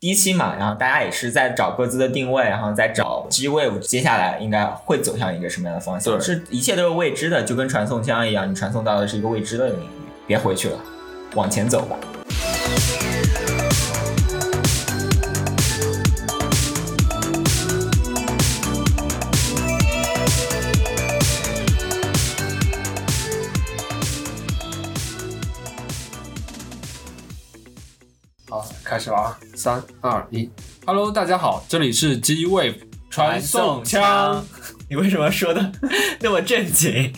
第一期嘛，然后大家也是在找各自的定位，然后在找 G Wave 接下来应该会走向一个什么样的方向？对是一切都是未知的，就跟传送枪一样，你传送到的是一个未知的领域，别回去了，往前走吧。开始了啊！三二一，Hello，大家好，这里是 G Wave 传送枪。，你为什么说的 那么正经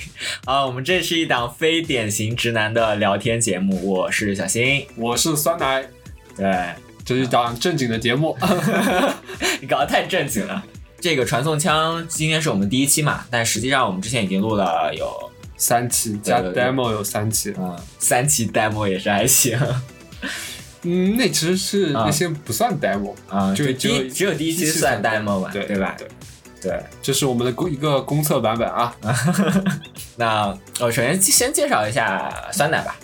啊？我们这是一档非典型直男的聊天节目，我是小新。我是酸奶，对这是一档正经的节目。你搞得太正经了。这个传送枪今天是我们第一期嘛，但实际上我们之前已经录了有三期加 demo 有三期，嗯三期 demo 也是还行嗯，那其实是啊那些不算 demo，啊，就第一就只有第一期算 demo 吧，对对吧？对，对。这是我们的公一个公测版本啊。那我首先先介绍一下酸奶吧，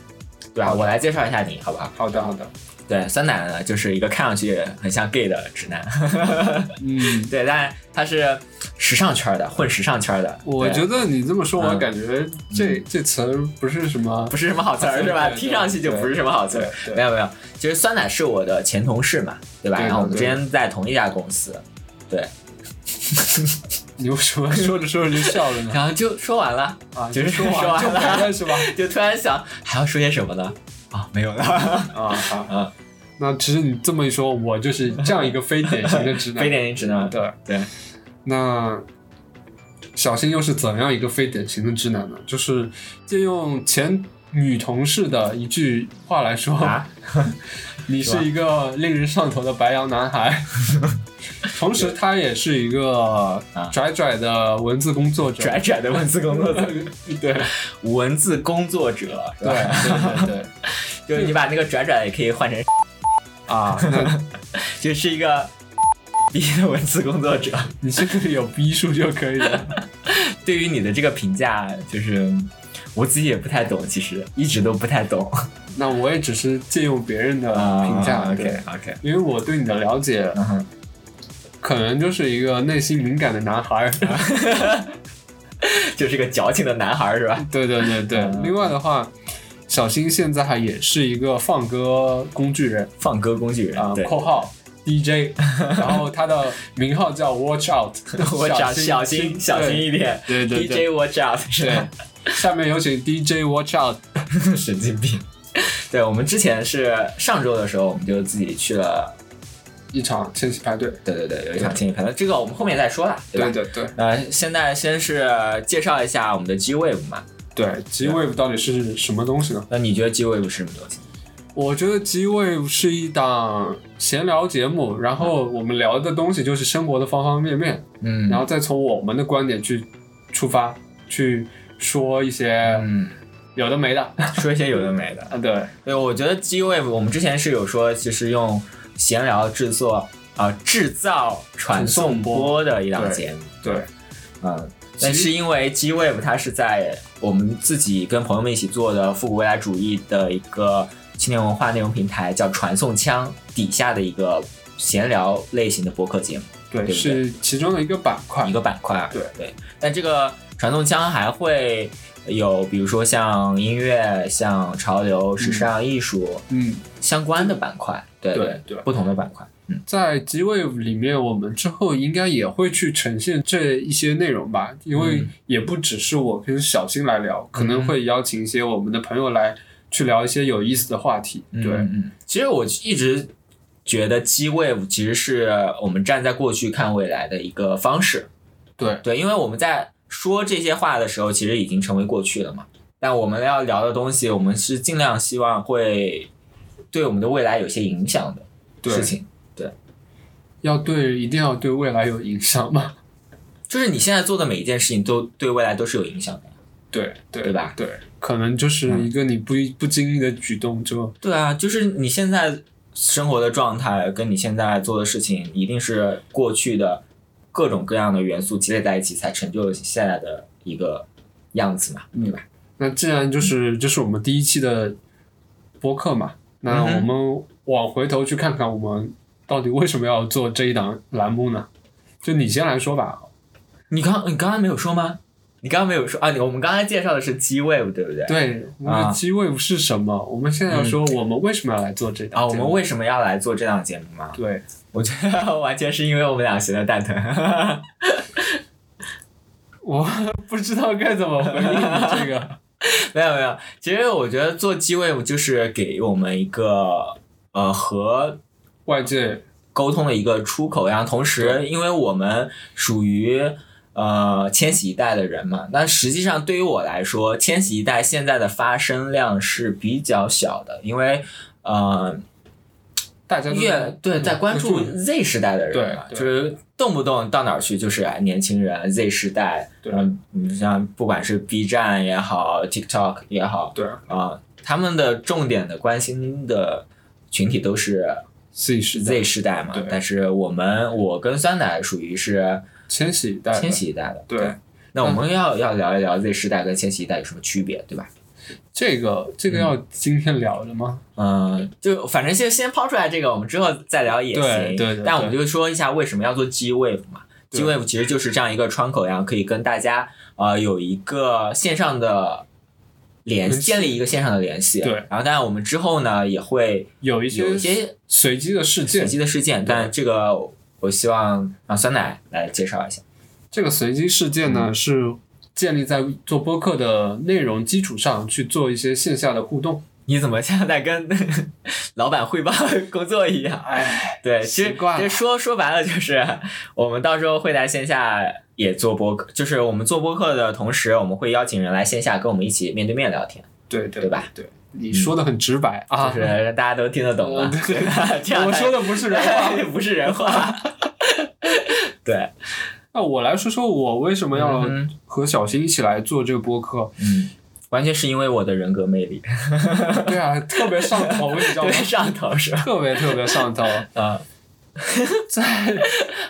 对吧？我来介绍一下你，好不好？好的，好的。对，酸奶呢就是一个看上去很像 gay 的直男，嗯，对，但他是时尚圈的，混时尚圈的。我觉得你这么说，我嗯感觉这这词儿不是什么不是什么好词儿 是吧？听上去就不是什么好词儿。没有没有，其实酸奶是我的前同事嘛，对吧？对然后我们之前在同一家公司，对，你为什么说着说着就笑了呢？然后就说完了，啊，就是说说完了是吧？就突然想还要说些什么呢？啊，没有了，啊好啊，那其实你这么一说，我就是这样一个非典型的直男。非典型直男。对对，那小新又是怎样一个非典型的直男呢？就是借用前女同事的一句话来说，啊，你是一个令人上头的白羊男孩。同时，他也是一个拽拽的文字工作者。拽拽的文字工作者，对对文字工作者，是对？对对就是你把那个拽拽也可以换成，啊！就是一个逼的文字工作者。你是不是有逼数就可以了。对于你的这个评价，就是我自己也不太懂，其实一直都不太懂 那我也只是借用别人的啊评价，对 OK OK，因为我对你的了解，可能就是一个内心敏感的男孩儿。就是个矫情的男孩儿是吧？对对对对。嗯另外的话，小新现在也是一个放歌工具人放歌工具人啊，对，括号 DJ，然后他的名号叫 Watch Out，我讲小心心小心一点对对对，DJ Watch Out 是对。下面有请 DJ Watch Out。神经病。对，我们之前是上周的时候，我们就自己去了，一场千禧派对，对对对，有一场千禧派对，这个我们后面再说啦，对吧？对对对呃，现在先是介绍一下我们的 G Wave 嘛。对，G Wave 到底是什么东西呢？那你觉得 G Wave 是什么东西？我觉得 G Wave 是一档闲聊节目，然后我们聊的东西就是生活的方方面面，嗯然后再从我们的观点去出发，去说一些嗯，有的没的。说一些有的没的。啊，对，对，我觉得 G Wave 我们之前是有说，其实用闲聊制作啊、制造传送波的一档节目，对，嗯。但是因为 G Wave 它是在我们自己跟朋友们一起做的复古未来主义的一个青年文化内容平台，叫传送枪底下的一个闲聊类型的播客节目。对，对对是其中的一个板块一。个板块。对对，但这个传送枪还会有，比如说像音乐、像潮流、时尚、艺术嗯，相关的板块，对对对不同的板块。嗯，在 G Wave 里面，我们之后应该也会去呈现这一些内容吧，因为嗯也不只是我跟小新来聊，可能会邀请一些我们的朋友来去聊一些有意思的话题。对，嗯嗯，其实我一直觉得 G Wave 其实是我们站在过去看未来的一个方式。对，对，因为我们在说这些话的时候，其实已经成为过去了嘛。但我们要聊的东西，我们是尽量希望会对我们的未来有些影响的对事情。对要对，一定要对未来有影响吗？就是你现在做的每一件事情都对未来都是有影响的。对对对吧对，可能就是一个你不不经意的举动就对啊，就是你现在生活的状态跟你现在做的事情，一定是过去的各种各样的元素积累在一起，才成就了现在的一个样子嘛，对吧？那既然就是这是我们第一期的播客嘛，那我们往回头去看看我们到底为什么要做这一档栏目呢？就你先来说吧。你刚你刚刚没有说吗？你刚刚没有说啊？我们刚才介绍的是 G Wave，对不对？对，我们 G Wave 是什么？我们现在要说我们为什么要来做这档啊？我们为什么要来做这档节目吗？对，我觉得 完全是因为我们俩闲的蛋疼。我不知道该怎么回应你这个。没有没有，其实我觉得做 G Wave 就是给我们一个呃和外界沟通的一个出口，然后同时因为我们属于。呃，千禧一代的人嘛，那实际上对于我来说，千禧一代现在的发声量是比较小的，因为呃，大家越对在关注 Z 时代的人嘛，就是动不动到哪儿去就是年轻人 Z 时代，嗯，你像不管是 B 站也好，TikTok 也好，对。啊，他们的重点的关心的群体都是 Z 时 Z 时代嘛，但是我们我跟酸奶属于是。千禧一代，千禧一代的，对。那我们要要聊一聊 Z 世代跟千禧一代有什么区别，对吧？这个这个要今天聊的吗？嗯，就反正先先抛出来这个，我们之后再聊也行。对对。但我们就说一下为什么要做 G Wave 嘛？G Wave 其实就是这样一个窗口，然后可以跟大家呃有一个线上的联建立一个线上的联系。对。然后当然我们之后呢也会有一些有一些随机的事件，随机的事件，但这个我希望让酸奶来介绍一下。这个随机事件呢，是建立在做播客的内容基础上去做一些线下的互动。你怎么像在跟 老板汇报工作一样？哎，对，其实其实说说白了就是，我们到时候会在线下也做播客，就是我们做播客的同时，我们会邀请人来线下跟我们一起面对面聊天。对对，对吧？对，你说的很直白啊，就是大家都听得懂嘛。对，我说的不是人话，不是人话。对。那我来说说，我为什么要和小新一起来做这个播客？嗯，完全是因为我的人格魅力。对啊，特别上头，你知道吗？上头是特别特别上头啊！在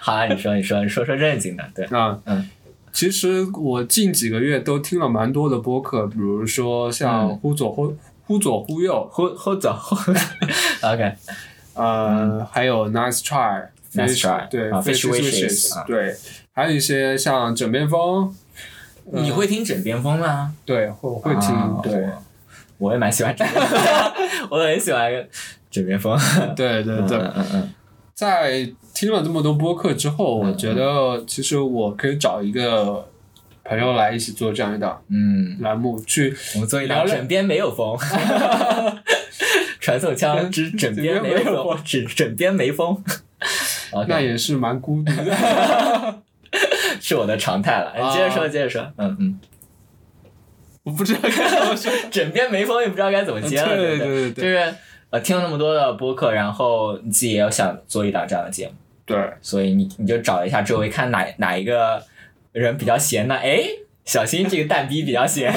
好啊，你说你说你说说正经的，对啊嗯，其实我近几个月都听了蛮多的播客，比如说像忽左忽忽左忽右，忽忽左忽，OK，呃，还有 Nice Try，Nice Try，对，Fish Wishes，对。还有一些像枕边风，你会听枕边风吗？对，会会听。对，我也蛮喜欢枕边风，我很喜欢枕边风。对对对，嗯嗯。在听了这么多播客之后，我觉得其实我可以找一个朋友来一起做这样一档嗯。栏目，去我们做一档枕边没有风，传送枪之枕边没有风，指枕边没风。那也是蛮孤独的。是我的常态了，你接着说，接着说，嗯嗯，我不知道该怎么说，枕边没风也不知道该怎么接了，对对对？对，就是呃听了那么多的播客，然后你自己也要想做一档这样的节目，对，所以你你就找一下周围看哪哪一个人比较闲呢？哎，小新这个蛋逼比较闲，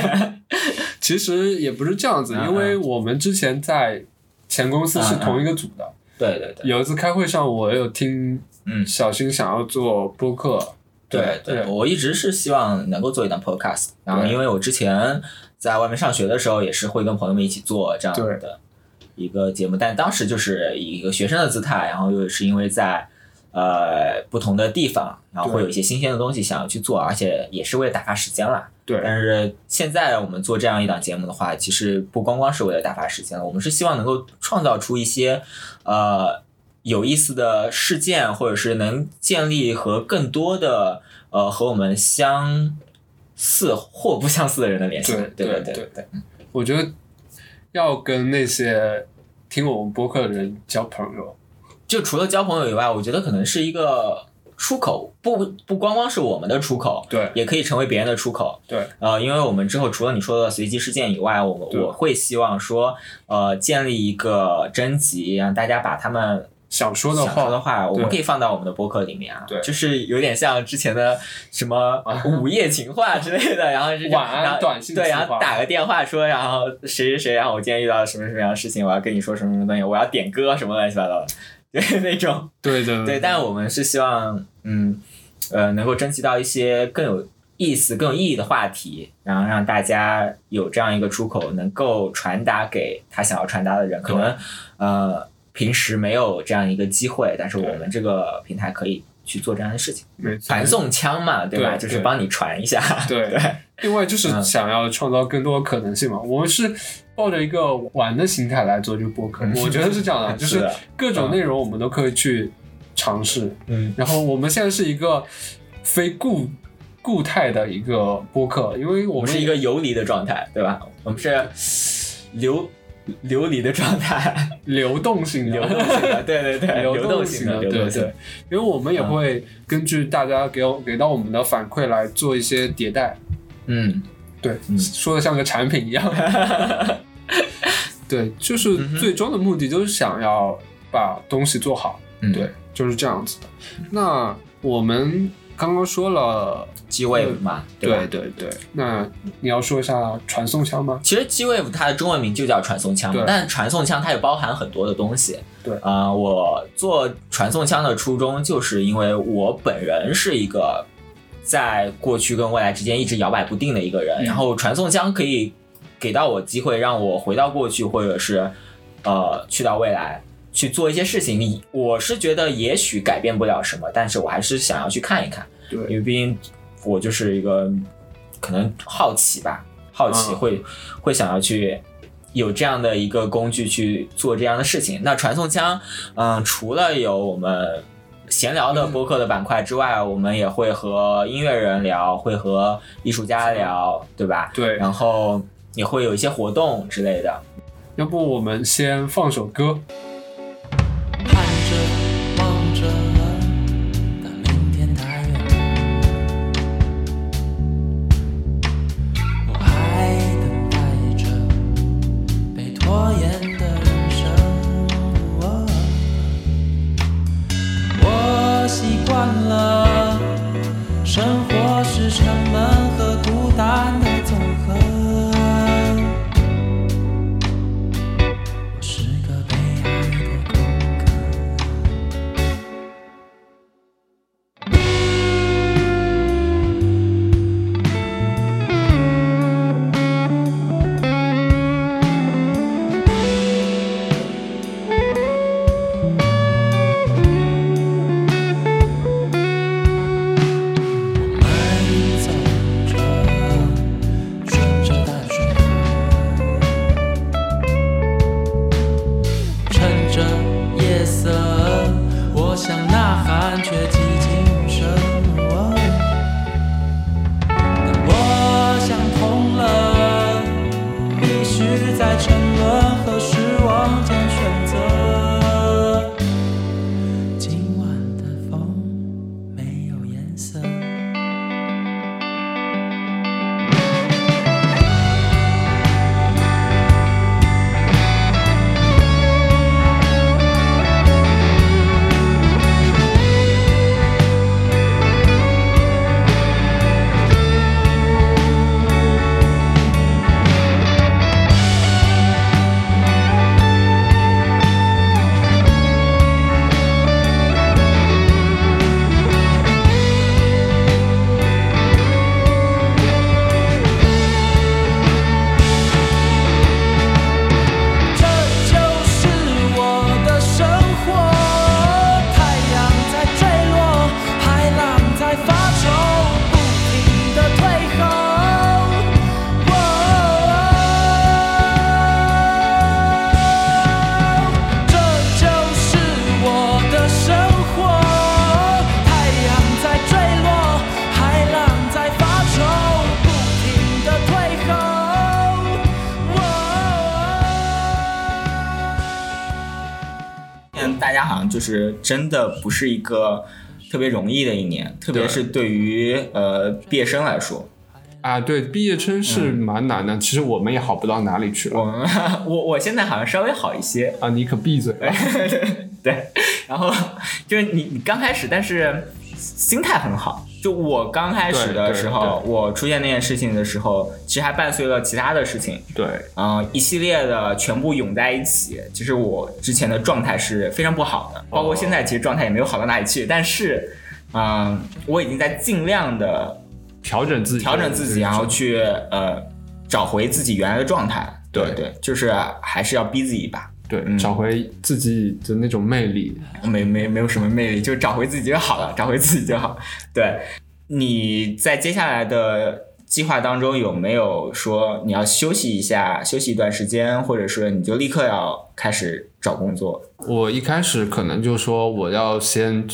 其实也不是这样子，因为我们之前在前公司是同一个组的，对对对，有一次开会上我有听，嗯，小新想要做播客。对对，我一直是希望能够做一档 podcast，然后因为我之前在外面上学的时候，也是会跟朋友们一起做这样的一个节目，但当时就是以一个学生的姿态，然后又是因为在呃不同的地方，然后会有一些新鲜的东西想要去做，而且也是为了打发时间啦。对。但是现在我们做这样一档节目的话，其实不光光是为了打发时间了，我们是希望能够创造出一些呃。有意思的事件，或者是能建立和更多的呃和我们相似或不相似的人的联系。对对对对，我觉得要跟那些听我们播客的人交朋友，就除了交朋友以外，我觉得可能是一个出口，不不光光是我们的出口，对，也可以成为别人的出口。对，呃，因为我们之后除了你说的随机事件以外，我我会希望说，呃，建立一个征集，让大家把他们。想说的话的话，我们可以放到我们的播客里面啊，对，就是有点像之前的什么午夜情话之类的，然后是晚安短信，对，然后打个电话说，然后谁谁谁，然后我今天遇到什么什么样的事情，我要跟你说什么什么东西，我要点歌什么乱七八糟的，对那种，对对对，但我们是希望，嗯，呃，能够征集到一些更有意思、更有意义的话题，然后让大家有这样一个出口，能够传达给他想要传达的人，可能，呃。平时没有这样一个机会，但是我们这个平台可以去做这样的事情，没错传送枪嘛，对吧？对就是帮你传一下，对对，另外就是嗯想要创造更多的可能性嘛，我们是抱着一个玩的心态来做这个播客，嗯我觉得是这样的，就是各种内容我们都可以去尝试。嗯，然后我们现在是一个非固固态的一个播客，因为我们我们是一个游离的状态，对吧？我们是流流离的状态，流动性的流动性的，对对对，流流动性的，对对，因为我们也会根据大家给我给到我们的反馈来做一些迭代。嗯，对，嗯说的像个产品一样。对，就是最终的目的就是想要把东西做好。嗯对，就是这样子的。那我们刚刚说了，，G Wave 嘛，吧对？对对，那你要说一下传送枪吗？其实 G Wave 它的中文名就叫传送枪对，但传送枪它也包含很多的东西。对啊、我做传送枪的初衷就是因为我本人是一个在过去跟未来之间一直摇摆不定的一个人，嗯然后传送枪可以给到我机会，让我回到过去，或者是呃去到未来。去做一些事情，你我是觉得也许改变不了什么，但是我还是想要去看一看，对因，为毕竟我就是一个可能好奇吧，好奇嗯会、会想要去有这样的一个工具去做这样的事情。那传送枪，嗯，除了有我们闲聊的播客的板块之外，我们也会和音乐人聊，会和艺术家聊，对吧？对。然后也会有一些活动之类的。要不我们先放首歌？就是真的不是一个特别容易的一年，特别是对于呃毕业生来说，啊，对，毕业生是蛮难的，其实我们也好不到哪里去了。我们 我我现在好像稍微好一些，啊，你可闭嘴吧！对，然后就是你你刚开始，但是心态很好。就我刚开始的时候，我出现那件事情的时候，其实还伴随了其他的事情，对，嗯、一系列的全部涌在一起。其实我之前的状态是非常不好的，包括现在其实状态也没有好到哪里去，但是，嗯、我已经在尽量的调整自己，调整自己，然后去呃找回自己原来的状态。对对，就是还是要逼自己一把。对，嗯找回自己的那种魅力。没没没有什么魅力，就找回自己就好了，找回自己就好。对，你在接下来的计划当中有没有说你要休息一下，休息一段时间，或者说你就立刻要开始找工作？我一开始可能就说我要先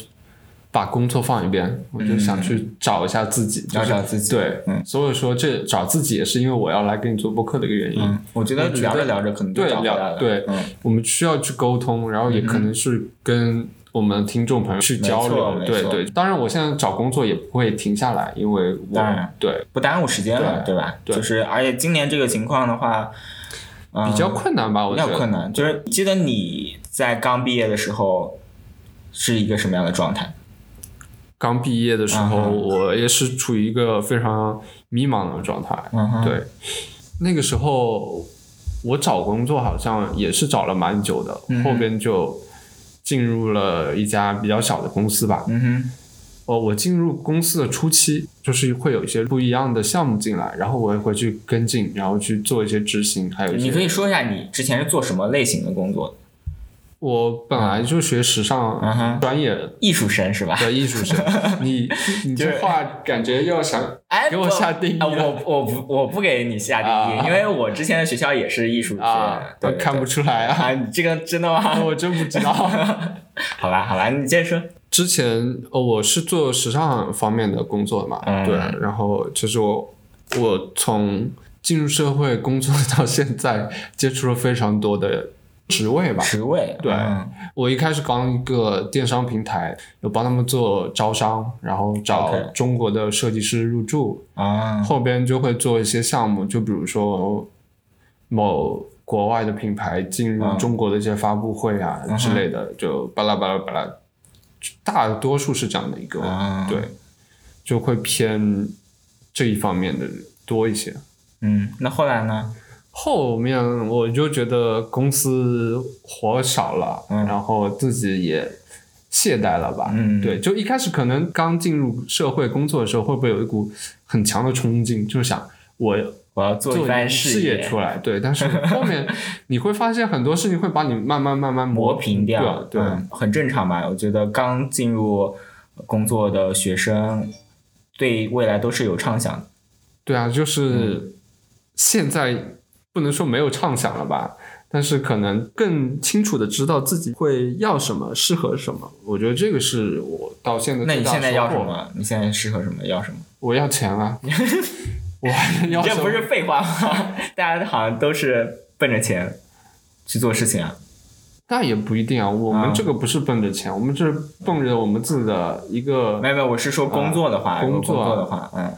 把工作放一边，我就想去找一下自己，要就是找自己对，嗯所以说这找自己也是因为我要来给你做播客的一个原因。嗯，我觉得聊着聊着可能就对找回来了。聊对嗯，我们需要去沟通，然后也可能是跟我们听众朋友去交流。对对，当然我现在找工作也不会停下来，因为我当然对不耽误时间了，对对吧？对就是而且今年这个情况的话，嗯比较困难吧，我比觉得较困难。就是记得你在刚毕业的时候是一个什么样的状态？刚毕业的时候，嗯我也是处于一个非常迷茫的状态。嗯，对，那个时候我找工作好像也是找了蛮久的，嗯后边就进入了一家比较小的公司吧。嗯哼，哦，我进入公司的初期，就是会有一些不一样的项目进来，然后我也会去跟进，然后去做一些执行，还有。你可以说一下你之前是做什么类型的工作的？我本来就学时嗯尚哼专业的艺术生是吧？对艺术生，你你这话感觉又想哎，给我下定义我我不我不给你下定义，啊因为我之前的学校也是艺术学啊院，对，对看不出来啊，啊，你这个真的吗？我真不知道。好吧，好吧，你接着说。之前哦，我是做时尚方面的工作嘛，嗯对，然后就是我我从进入社会工作到现在，接触了非常多的职位吧。职位对嗯我一开始刚一个电商平台，有帮他们做招商，然后找中国的设计师入驻，啊，后边就会做一些项目，就比如说某国外的品牌进入嗯中国的一些发布会啊、嗯之类的，就巴拉巴拉巴拉，大多数是这样的一个，啊对，就会偏这一方面的多一些。嗯，那后来呢？后面我就觉得公司活少了，嗯然后自己也懈怠了吧。嗯对，就一开始可能刚进入社会工作的时候，会不会有一股很强的冲劲，就是想我我要做做一番事业出来。对，但是后面你会发现很多事情会把你慢慢慢慢磨平掉，掉。对，嗯很正常吧？我觉得刚进入工作的学生，对未来都是有畅想的。对啊，嗯就是现在不能说没有畅想了吧，但是可能更清楚的知道自己会要什么，适合什么。我觉得这个是我到现在那你现在要？什么？你现在适合什么？要什么？我要钱啊！我这不是废话吗？大家好像都是奔着钱去做事情啊。那也不一定啊。我们啊这个不是奔着钱，我们这是奔着我们自己的一个没有没有，我是说工作的话，工作的话，嗯，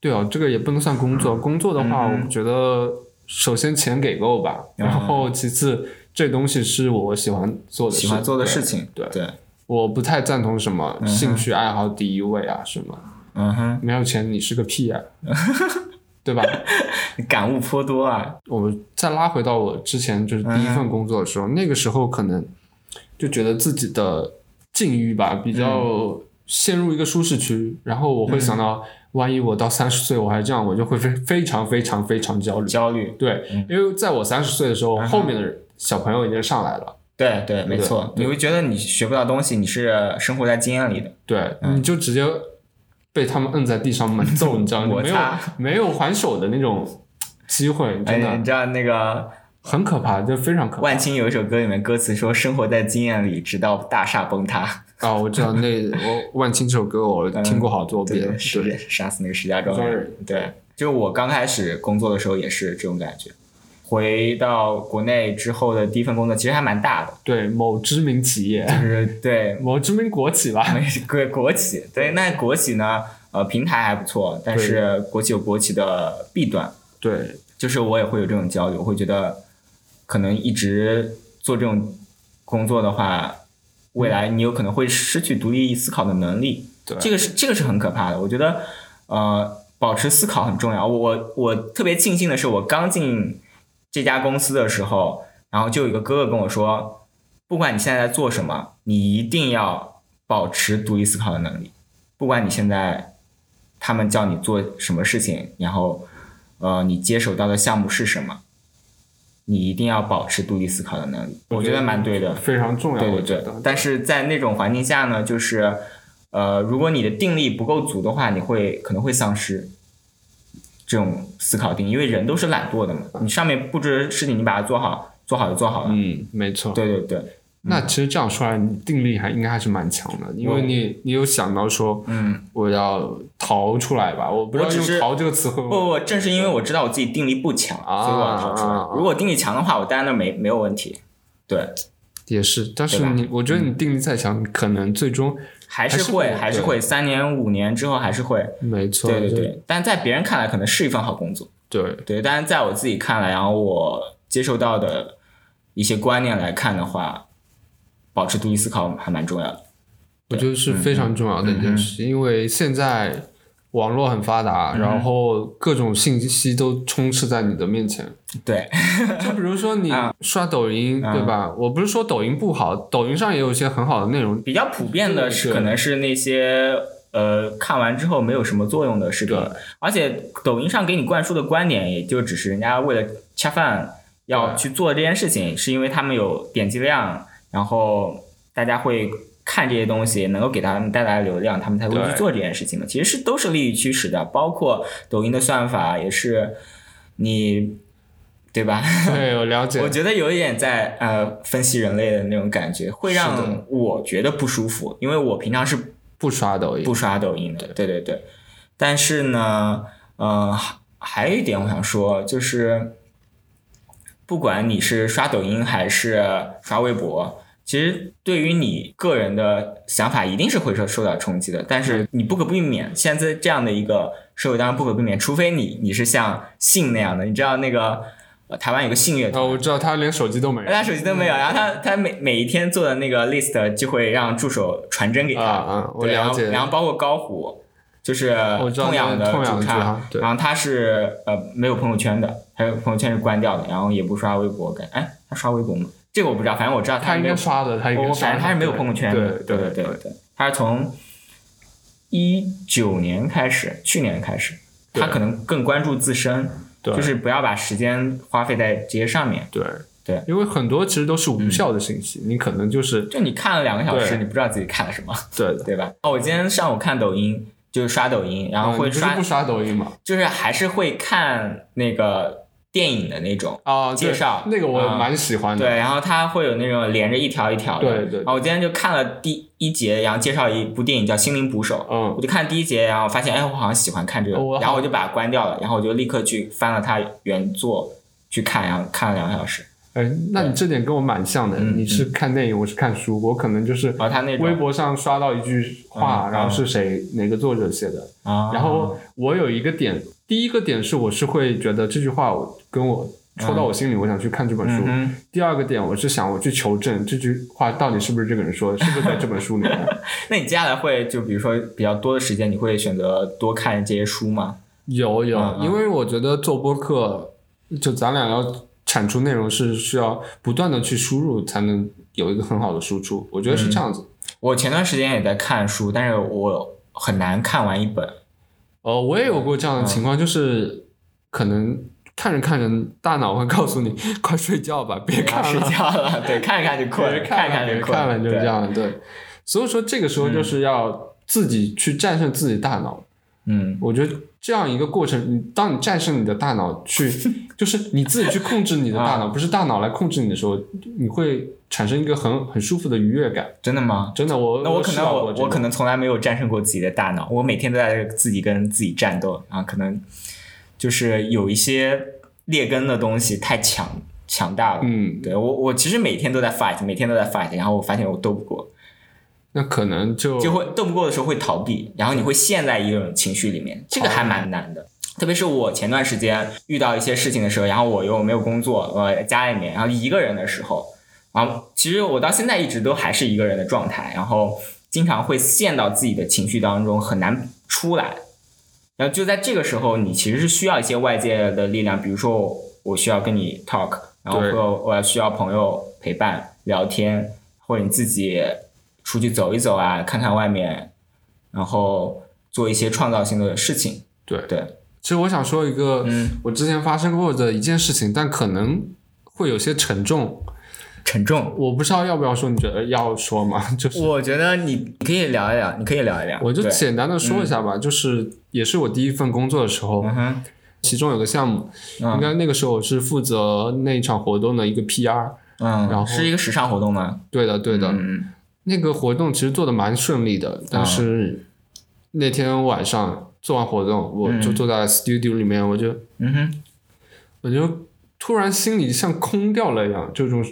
对哦，这个也不能算工作。工作的话，嗯我觉得首先钱给够吧，嗯。然后其次这东西是我喜欢做的事，喜欢做的事情，对对，我不太赞同什么兴趣爱好第一位啊什么，嗯哼，没有钱你是个屁啊，对吧？感悟颇多啊。我们再拉回到我之前就是第一份工作的时候，那个时候可能就觉得自己的境遇吧比较陷入一个舒适区，然后我会想到，万一我到三十岁我还这样，我就会非非常非常非常焦虑。焦虑，对，因为在我三十岁的时候，嗯后面的小朋友已经上来了，对对，没错，你会觉得你学不到东西，你是生活在经验里的。对，你就直接被他们摁在地上猛揍，你知道吗？没有没有还手的那种机会，真哎，你知道那个很可怕，就非常可怕。万青有一首歌里面歌词说：“生活在经验里，直到大厦崩塌。啊，我知道那我万青这首歌我听过好多”遍，对，是杀死那个石家庄庄人人。对，就我刚开始工作的时候也是这种感觉。回到国内之后的第一份工作其实还蛮大的，对某知名企业，就是 对某知名国企吧，国国企，对，那国企呢，呃，平台还不错，但是国企有国企的弊端，对就是我也会有这种焦虑，我会觉得可能一直做这种工作的话，未来你有可能会失去独立思考的能力，对这个是这个是很可怕的。我觉得呃，保持思考很重要。我我我特别庆幸的是，我刚进这家公司的时候，然后就有一个哥哥跟我说，不管你现在在做什么，你一定要保持独立思考的能力，不管你现在他们叫你做什么事情，然后呃你接手到的项目是什么，你一定要保持独立思考的能力，我觉得蛮对的。非常重要。对对对但是在那种环境下呢，就是呃，如果你的定力不够足的话，你会可能会丧失这种思考定力，因为人都是懒惰的嘛。你上面布置的事情，你把它做好，做好就做好了。嗯，没错。对对对，那其实这样说来，你定力还应该还是蛮强的，因为你你有想到说，嗯，我要逃出来吧？我不知道用“逃”这个词会不不，正是因为我知道我自己定力不强，啊所以我要逃出来。如果定力强的话，我待在那没没有问题。对，也是，但是你，我觉得你定力再强，可能最终还是会还是会对还是会，三年五年之后还是会。没错，对对对，但在别人看来可能是一份好工作。对对，但是在我自己看来，然后我接受到的一些观念来看的话，保持独立思考还蛮重要的。我觉得是非常重要的一件事，因为现在网络很发达，然后各种信息都充斥在你的面前。对，就比如说你刷抖音，对吧？我不是说抖音不好，抖音上也有一些很好的内容。比较普遍的是可能是那些呃看完之后没有什么作用的视频，而且抖音上给你灌输的观点，也就只是人家为了恰饭要去做这件事情，是因为他们有点击量，然后大家会。看这些东西能够给他们带来流量，他们才会去做这件事情的。其实是都是利益驱使的，包括抖音的算法也是你，对吧？对，我了解我。觉得有一点在呃分析人类的那种感觉，会让我觉得不舒服，因为我平常是不刷抖音，不刷抖音的，对对对。但是呢，呃，还还有一点我想说，就是不管你是刷抖音还是刷微博，其实对于你个人的想法一定是会受受到冲击的。但是你不可避免，现在这样的一个社会当然不可避免，除非你你是像信那样的，你知道那个。呃台湾有个信乐团，哦，我知道他连手机都没有他手机都没有，然后他他每每一天做的那个 list 就会让助手传真给他，啊啊，我对然后了解。然后包括高虎，就是痛痒的主唱然后他是呃没有朋友圈的，还有朋友圈是关掉的，然后也不刷微博，感哎他刷微博吗？这个我不知道，反正我知道他应该刷的，他应该刷的反正他是没有朋友圈的，对对对对对，他是从一九年开始，去年开始，他可能更关注自身，对就是不要把时间花费在这些上面。对对因为很多其实都是无效的信息，你可能就是就你看了两个小时，你不知道自己看了什么，对吧？哦，我今天上午看抖音，就是刷抖音，然后嗯会刷，刷抖音嘛？就是还是会看那个电影的那种。啊，介绍那个我啊蛮喜欢的。对，然后它会有那种连着一条一条的。对对然后我今天就看了第一节，然后介绍一部电影叫《心灵捕手》。嗯我就看第一节，然后发现，哎，我好像喜欢看这个然后我就把它关掉了，然后我就立刻去翻了它原作去看，然后看了两个小时。哎，那你这点跟我蛮像的。嗯你是看电影，我是看书，我可能就是然后它那种微博上刷到一句话，嗯然后是谁哪个作者写的，啊，然后我有一个点，第一个点是我是会觉得这句话我跟我戳到我心里，我想去看这本书。嗯第二个点，我是想我去求证这句话到底是不是这个人说的，是不是在这本书里面。那你接下来会就比如说比较多的时间，你会选择多看这些书吗？有有，因为我觉得做播客，就咱俩要产出内容是需要不断的去输入，才能有一个很好的输出。我觉得是这样子。我前段时间也在看书，但是我很难看完一本。呃，我也有过这样的情况，就是可能看着看着，大脑会告诉你 快睡觉吧，别看了，睡觉了，对，看着看就困，别看着看就困，看了，就对这。样。对，所以说这个时候就是要自己去战胜自己大脑。嗯，我觉得这样一个过程，你当你战胜你的大脑去，就是你自己去控制你的大脑，不是大脑来控制你的时候，你会产生一个很很舒服的愉悦感。真的吗？真的，我那我可能我我可能从来没有战胜过自己的大脑，我每天都在自己跟自己战斗，啊可能就是有一些劣根的东西太强强大了。嗯，对我我其实每天都在 fight，每天都在 fight，然后我发现我斗不过，那可能就就会斗不过的时候会逃避，然后你会陷在一种情绪里面，这个还蛮难的。特别是我前段时间遇到一些事情的时候，然后我又没有工作，呃家里面，然后一个人的时候，然后其实我到现在一直都还是一个人的状态，然后经常会陷到自己的情绪当中，很难出来。然后就在这个时候，你其实是需要一些外界的力量，比如说我我需要跟你 talk，然后对或我要需要朋友陪伴聊天，或者你自己出去走一走啊，看看外面，然后做一些创造性的事情。对对，其实我想说一个，嗯我之前发生过的一件事情，但可能会有些沉重。沉重。我不知道要不要说，你觉得要说吗？就是我觉得你可以聊一聊，你可以聊一聊。我就简单的说一下吧，就是也是我第一份工作的时候，其中有个项目，嗯应该那个时候我是负责那一场活动的一个 PR。嗯，然后是一个时尚活动吗？对的，对的，嗯那个活动其实做的蛮顺利的，但是那天晚上做完活动，我就坐在 studio 里面，我就嗯哼，我就突然心里像空掉了一样，这种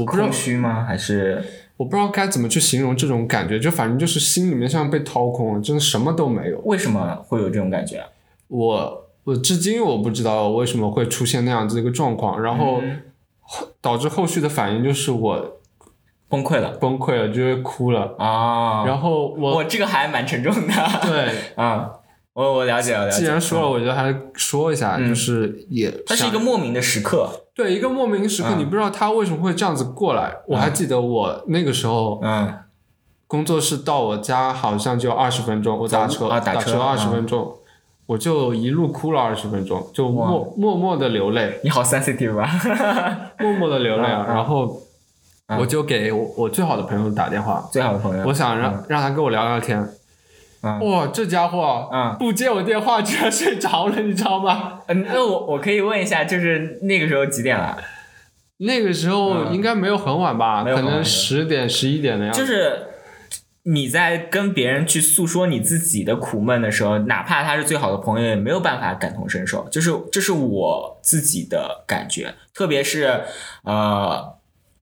我不知道空虚吗？还是我不知道该怎么去形容这种感觉，就反正就是心里面像被掏空了，真的什么都没有。为什么会有这种感觉？我我至今我不知道为什么会出现那样子一个状况，然后嗯导致后续的反应就是我崩溃了崩溃了，就会哭了。啊！然后我我这个还蛮沉重的。对，啊，我我了解了，了解。既然说了，我觉得还是说一下，嗯就是也它是一个莫名的时刻。对一个莫名时刻，嗯你不知道他为什么会这样子过来。我还记得我那个时候嗯工作室到我家好像就二十分钟，我打车啊打车二十嗯分钟，我就一路哭了二十分钟，就默默默的流泪，你好 sensitive 啊！默默的流泪啊。然后嗯我就给我我最好的朋友打电话，最好的朋友。我想让让他跟我聊聊天。嗯哇，这家伙嗯不接我电话居然睡着了，你知道吗？嗯，那我我可以问一下，就是那个时候几点了？那个时候嗯应该没有很晚吧，可能十点十一点的样子。就是你在跟别人去诉说你自己的苦闷的时候，哪怕他是最好的朋友，也没有办法感同身受。就是这是我自己的感觉，特别是呃，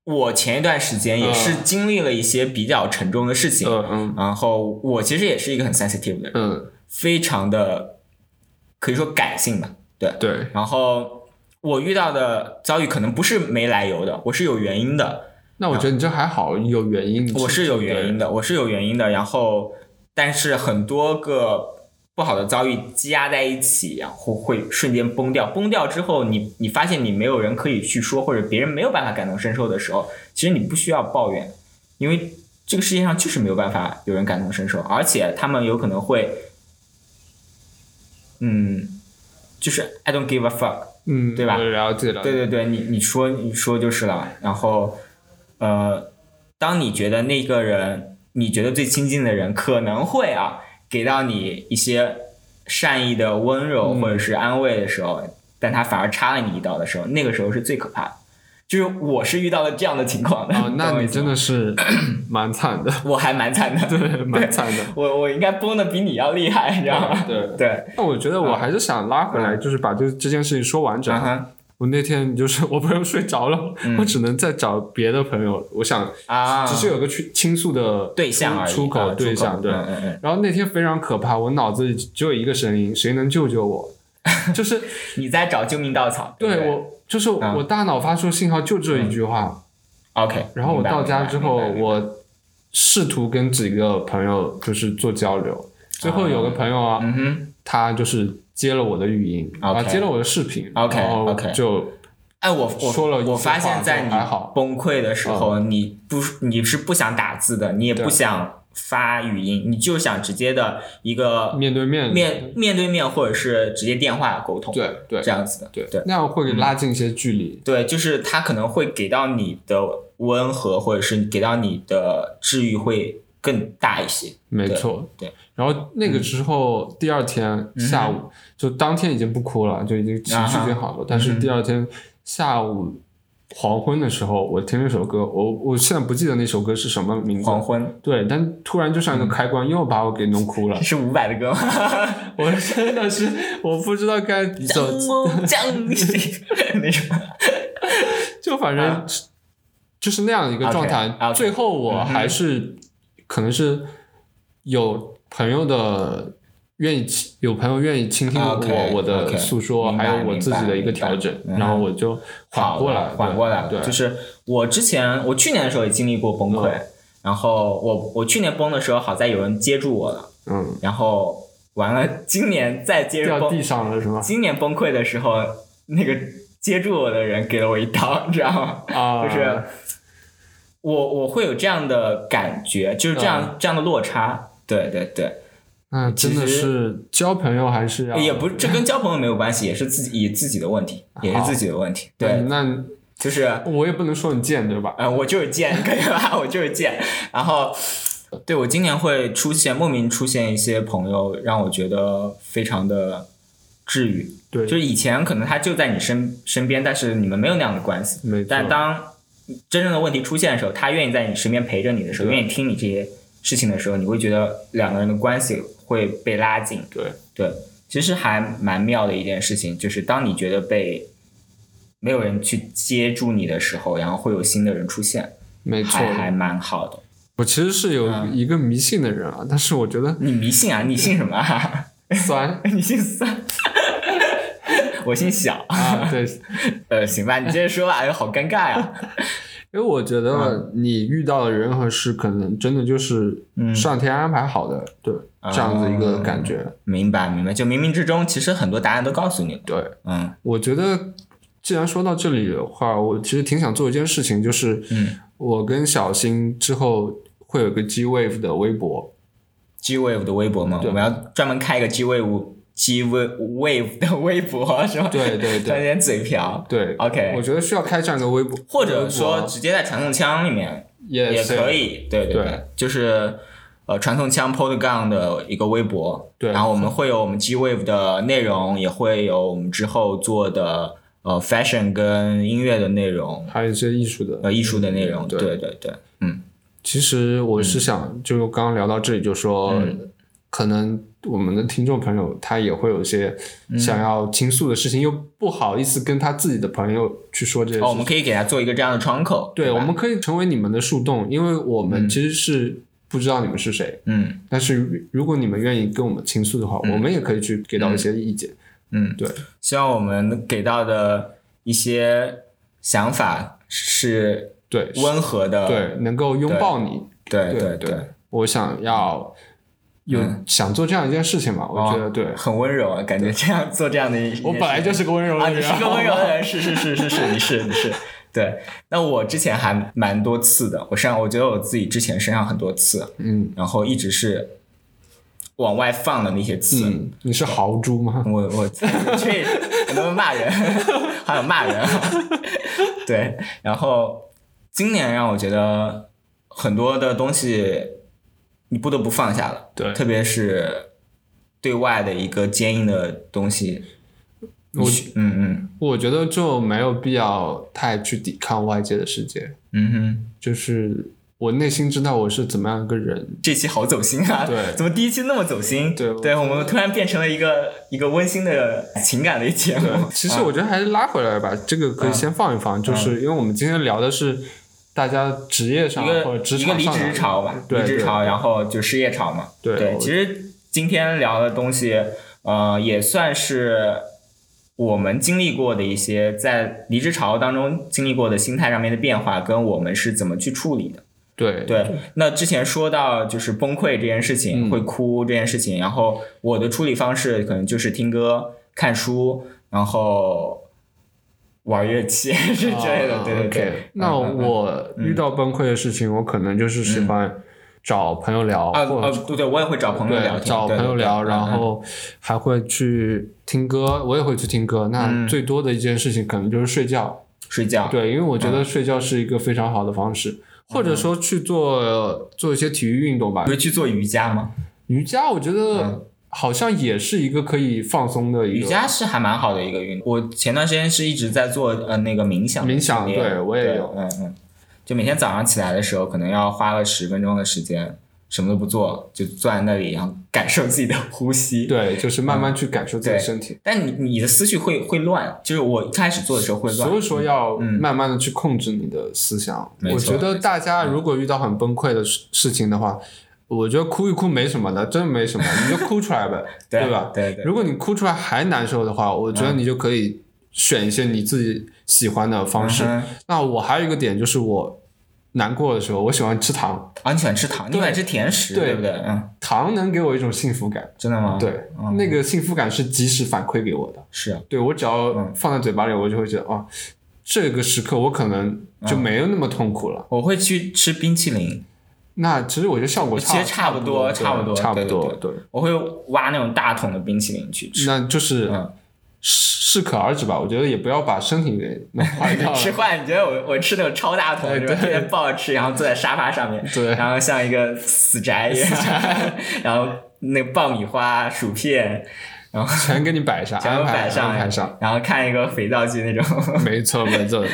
我前一段时间也是经历了一些比较沉重的事情，嗯嗯然后我其实也是一个很 sensitive 的人，嗯，非常的可以说感性吧，对。对，然后我遇到的遭遇可能不是没来由的，我是有原因的。那我觉得你这还好，有原因。我是有原因的。的，我是有原因的。然后，但是很多个不好的遭遇积压在一起，然后会瞬间崩掉。崩掉之后，你你发现你没有人可以去说，或者别人没有办法感同身受的时候，其实你不需要抱怨，因为这个世界上就是没有办法有人感同身受，而且他们有可能会，嗯，就是 I don't give a fuck。嗯，对吧我了解了。对对对，你你说你说就是了。然后，呃，当你觉得那个人，你觉得最亲近的人可能会啊，给到你一些善意的温柔嗯或者是安慰的时候，但他反而插了你一刀的时候，那个时候是最可怕的。就是我是遇到了这样的情况的。哦，那你真的是 蛮惨的，我还蛮惨的，对，蛮惨的。我我应该崩的比你要厉害，你知道吗？对，对，那我觉得我还是想拉回来，就是把这这件事情说完整嗯。哼我那天就是我朋友睡着了，我只能再找别的朋友，我想啊，只是有个去倾诉的对象而已，出口啊对象，对。然后那天非常可怕，我脑子里只有一个声音：谁能救救我？就是 你在找救命稻草，对我，就是嗯我大脑发出信号就这一句话。OK，然后我到家之后，我试图跟几个朋友就是做交流，最后有个朋友啊。他就是接了我的语音啊，接了我的视频，OK OK 就哎，我我说了我发现，在你崩溃的时候，你不你是不想打字的，你也不想发语音，你就想直接的一个面对面面面对面或者是直接电话沟通，对对。这样子的，对。对。那样会拉近一些距离。对，就是他可能会给到你的温和，或者是给到你的治愈会更大一些。没错，对。然后那个之后，第二天下午，就当天已经不哭了，就已经情绪已经好了。但是第二天下午黄昏的时候，我听那首歌，我我现在不记得那首歌是什么名字。黄昏对，但突然就像一个开关，又把我给弄哭了。是伍佰的歌吗？我真的是我不知道该走，我降临那种。就反正就是那样一个状态。最后我还是可能是有朋友的愿意倾，有朋友愿意倾听我我的诉说，还有我自己的一个调整然后我就缓过来缓过来了。对，就是我之前，我去年的时候也经历过崩溃，嗯然后我我去年崩的时候，好在有人接住我了，嗯，然后完了，今年再接着崩地崩，上了是吗？今年崩溃的时候，那个接住我的人给了我一刀，你知道吗？啊，就是我我会有这样的感觉，就是这嗯样、这样的落差。对对对，那真的是交朋友还是要也不这跟交朋友没有关系，也是自己以自己的问题，也是自己的问题。对，嗯那就是我也不能说你贱，对吧？嗯，我就是贱，可以吧？我就是贱。然后，对我今年会出现莫名出现一些朋友，让我觉得非常的治愈。对，就是以前可能他就在你身身边，但是你们没有那样的关系。没错但当真正的问题出现的时候，他愿意在你身边陪着你的时候，愿意听你这些事情的时候，你会觉得两个人的关系会被拉近。对，对，其实还蛮妙的一件事情，就是当你觉得被没有人去接住你的时候，然后会有新的人出现，没错。还还蛮好的。我其实是有嗯一个迷信的人啊，但是我觉得你迷信啊？你信什么啊？酸 你姓酸？我姓小。啊，对，呃，行吧，你接着说吧。哎呦，好尴尬呀、因为我觉嗯得你遇到的人和事，可能真的就是嗯上天安排好的，对，这样子一个感觉。明白，明白。就冥冥之中，其实很多答案都告诉你。对，嗯。我觉得既然说到这里的话，我其实挺想做一件事情，就是嗯。我跟小新之后会有个 G Wave 的微博，，G Wave 的微博嘛，对。我们要专门开一个 G Wave G Wave Wave 的微博是吧？对对对。有点嘴瓢。对 OK 我觉得需要开这样一个微博，或者说直接在传送枪里面也也可以，以，对对。对。就是呃传送枪 Podgun 的一个微博，对然后我们会有我们 G Wave 的内容，也会有我们之后做的呃 fashion 跟音乐的内容，还有一些艺术的呃艺术的内容，对对对对，嗯。其实我是想，就刚刚聊到这里，就说、嗯可能我们的听众朋友他也会有一些嗯想要倾诉的事情，又不好意思跟他自己的朋友去说这些事情。哦，我们可以给他做一个这样的窗口，对，吧我们可以成为你们的树洞，因为我们嗯。其实是不知道你们是谁，嗯。但是如果你们愿意跟我们倾诉的话，我们也可以去给到一些意见。嗯，对，希望我们给到的一些想法是对，温和的，对，能够拥抱你。对。对对，我想要有、嗯。想做这样一件事情嘛，我觉得对。很温柔啊，感觉这样做这样的一，我本来就是个温柔啊，的人，你是个温柔的人，是是是是是，你是你是，对。那我之前还蛮多次的，我身上我觉得我自己之前身上很多刺，嗯然后一直是往外放的那些刺。嗯，你是豪猪吗？我我 这我能不能骂人？还有骂人、啊，对。然后今年让我觉得很多的东西你不得不放下了，对特别是对外的一个坚硬的东西。我嗯嗯我觉得就没有必要太去抵抗外界的世界，嗯哼，就是我内心知道我是怎么样一个人。这期好走心啊！对怎么第一期那么走心？对我对，我们突然变成了一个一个温馨的情感类节目。其实我觉得还是拉回来吧，这个可以先放一放，就是因为我们今天聊的是大家职业上一个或者职一个离场职潮吧，离职潮，然后就失业潮嘛。对，对其实今天聊的东西，呃，也算是我们经历过的一些在离职潮当中经历过的心态上面的变化，跟我们是怎么去处理的。对对，那之前说到就是崩溃这件事情，嗯会哭这件事情，然后我的处理方式可能就是听歌、看书，然后玩乐器 之类的。啊对对对。那我遇到崩溃的事情，我可能就是喜欢找朋友聊，啊对对，我也会找朋友聊，找朋友聊，然。后还会去听歌，我也会去听歌。那嗯最多的一件事情可能就是睡觉，睡觉，对，因为我觉嗯得睡觉是一个非常好的方式，或者说去做做一些体育运动吧你。会去做瑜伽吗？瑜伽我觉嗯得好像也是一个可以放松的一个瑜伽是还蛮好的一个运动。我前段时间是一直在做呃那个冥想冥想对我也有嗯嗯，就每天早上起来的时候，可能要花个十分钟的时间，什么都不做，就坐在那里，然后感受自己的呼吸。对，就是慢慢去感受自己的身体。但你你的思绪会会乱，就是我一开始做的时候会乱。所以说要嗯慢慢的去控制你的思想。我觉得大家如果遇到很崩溃的事事情的话，我觉得哭一哭没什么的，真的没什么，你就哭出来呗，对吧？对对。如果你哭出来还难受的话，我觉得你就可以选一些你自己喜欢的方式。嗯那我还有一个点就是我难过的时候，我喜欢吃糖，啊，你喜欢吃糖，你喜欢吃甜食，对对不对？嗯，糖能给我一种幸福感。真的吗？对，嗯那个幸福感是及时反馈给我的。是啊对我只要嗯放在嘴巴里，我就会觉得哦，这个时刻我可能就没有那么痛苦了。我会去吃冰淇淋，那其实我觉得效果其实差不多差不多差不对对多，对对。我会挖那种大桶的冰淇淋去吃。那就是嗯时适可而止吧。我觉得也不要把身体给弄坏掉了。吃坏，你觉得我我吃那种超大桶，是吧？哎对天天抱着吃，然后坐在沙发上面，对然后像一个死宅一样，然后那个爆米花、薯片，然后全给你摆上，全摆上，安排上。然后看一个肥皂剧那种。没错没错，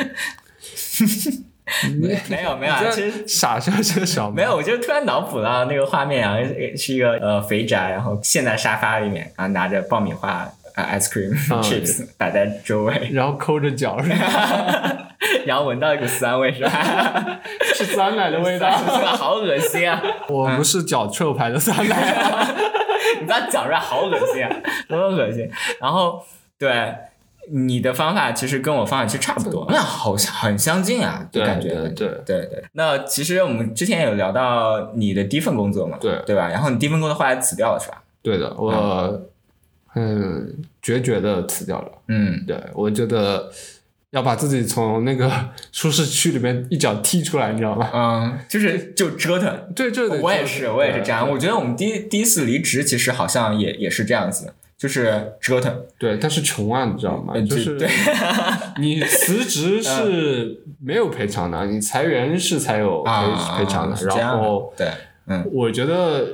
没有没有啊，其实傻笑这个小没有，我就突然脑补到那个画面啊，是一个呃肥宅，然后陷在沙发里面，然后拿着爆米花、呃 ice cream、嗯 chips 摆在周围，然后抠着脚是吧？然后闻到一股酸味，是吧？是酸奶的味道。好恶心啊！我不是脚臭牌的酸奶啊。你不要讲出来，好恶心啊，多恶心。然后对你的方法其实跟我方法其实差不多，那好像很相近啊，就感觉对对对对。那其实我们之前有聊到你的第一份工作嘛，对对吧？然后你第一份工作后来辞掉了是吧？对的，我嗯决绝的辞掉了。嗯，对我觉得要把自己从那个舒适区里面一脚踢出来，你知道吗？嗯，就是就折腾。对，这我也是，我也是这样。我觉得我们第一第一次离职，其实好像也也是这样子，就是折腾。对，但是穷啊，你知道吗？呃就是 你辞职是没有赔偿的，你裁员是才有赔啊，赔偿的。然后对，嗯我觉得，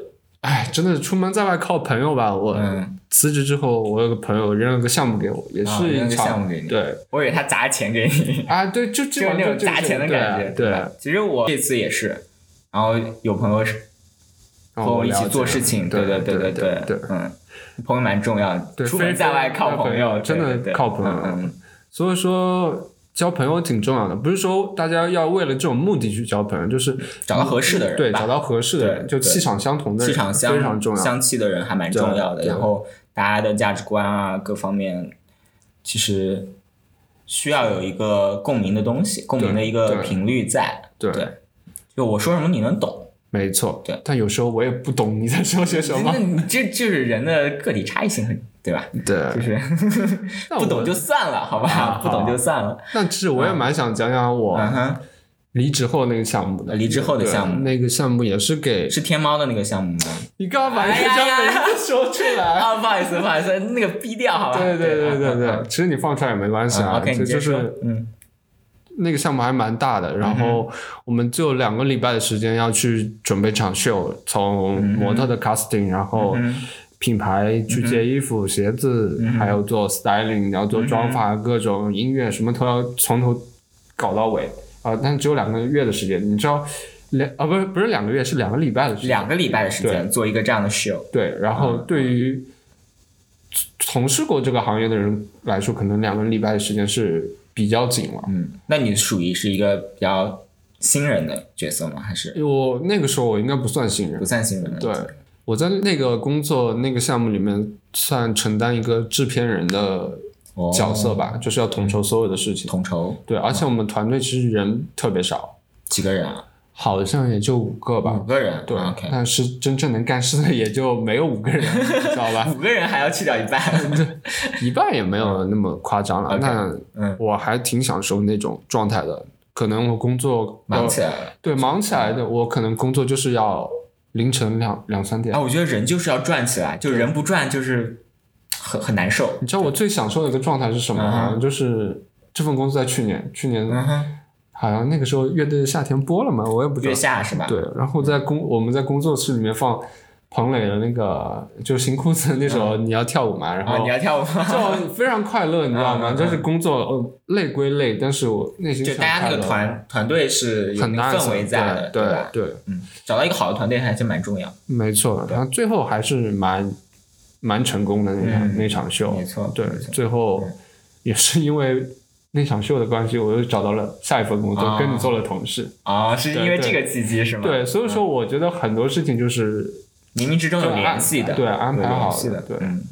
哎，真的出门在外靠朋友吧。我嗯辞职之后，我有个朋友扔了个项目给我，也是一个项目给你。对。我以为他砸钱给你。啊，对，就就是那种砸钱的感觉，对。吧？其实我这次也是，然后有朋友是然和我一起做事情，对对对对对对嗯，朋友蛮重要出门在外靠朋友，真的靠朋友。所以说交朋友挺重要的，不是说大家要为了这种目的去交朋友，就是找到合适的人对，找到合适的人，就气场相同的人，气场相非常重要。相气的人还蛮重要的。然后大家的价值观啊，各方面其实需要有一个共鸣的东西，共鸣的一个频率在。对对，就我说什么你能懂，没错，对但有时候我也不懂你在说些什么那。你这就是人的个体差异性很，对吧？对，就是不懂就算了，好吧？好不懂就算了。但其实我也蛮想讲讲我离职后那个项目的。离职后的项目那个项目也是给是天猫的那个项目吗？你干嘛把哎人家呀呀名字说出来？啊，不好意思，不好意思，那个逼掉，好吧？对对对对对嗯，其实你放出来也没关系嗯啊，OK，你这就是嗯那个项目还蛮大的，然后我们就两个礼拜的时间要去准备场秀，从模特的 casting，然后嗯品牌去接衣服、鞋子，还有做 styling，然后做妆发，各种音乐什么都要从头搞到尾。啊、但只有两个月的时间，你知道两啊不是不是两个月，是两个礼拜的时间，两个礼拜的时间做一个这样的 show，对，然后对于从事过这个行业的人来说，可能两个礼拜的时间是比较紧了。嗯，那你属于是一个比较新人的角色吗？还是？我那个时候我应该不算新人。不，算新人的？对，我在那个工作那个项目里面算承担一个制片人的哦角色吧，就是要统筹所有的事情。统筹对，而且我们团队其实人特别少，几个人啊？好像也就五个吧五。个人。对但是真正能干事的也就没有五个人，你知道吧？五个人还要去掉一半。一半也没有那么夸张了。那嗯我还挺享受那种状态的。可能我工作忙起来了。对忙起来的，我可能工作就是要凌晨两两三点啊，。我觉得人就是要转起来，就人不转就是很很难受。你知道我最享受的一个状态是什么吗？就是这份工作在去年，去年好像那个时候乐队的夏天播了嘛，我也不知月道。下是吧？对，然后在工我们在工作室里面放彭磊的那个就是新裤子那首《你要跳舞嘛》，然啊，后你要跳舞吗？就非常快乐，你知道吗？就是工作呃累归累，但是我内心就大家那个团团队是有氛围在的，对吧？对，嗯，找到一个好的团队还是蛮重要。没错。然后最后还是蛮蛮成功的那场、嗯那场秀，没错对，最后也是因为那场秀的关系，我又找到了下一份工作，哦跟你做了同事。哦，是因为这个契机是吗？对，所以说我觉得很多事情就是冥冥之中有联系的，对安排有好联系的，对。嗯，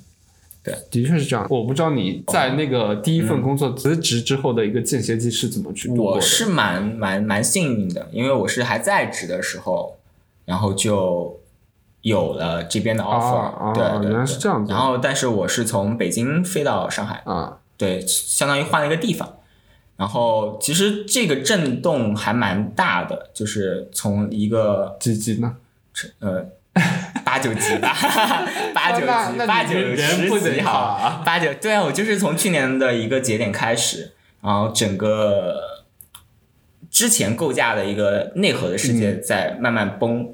的确是这样。我不知道你在那个第一份工作辞职之后的一个间歇期是怎么去度过的？我是蛮蛮蛮幸运的，因为我是还在职的时候，然后就有了这边的 offer，、啊啊对对。原来是这样子。然后，但是我是从北京飞到上海，啊，对，相当于换了一个地方。然后其实这个震动还蛮大的，就是从一个几级呢？呃八 八九级吧，八九级，八九十级好八九对啊，我就是从去年的一个节点开始，然后整个之前构架的一个内核的世嗯界在慢慢崩，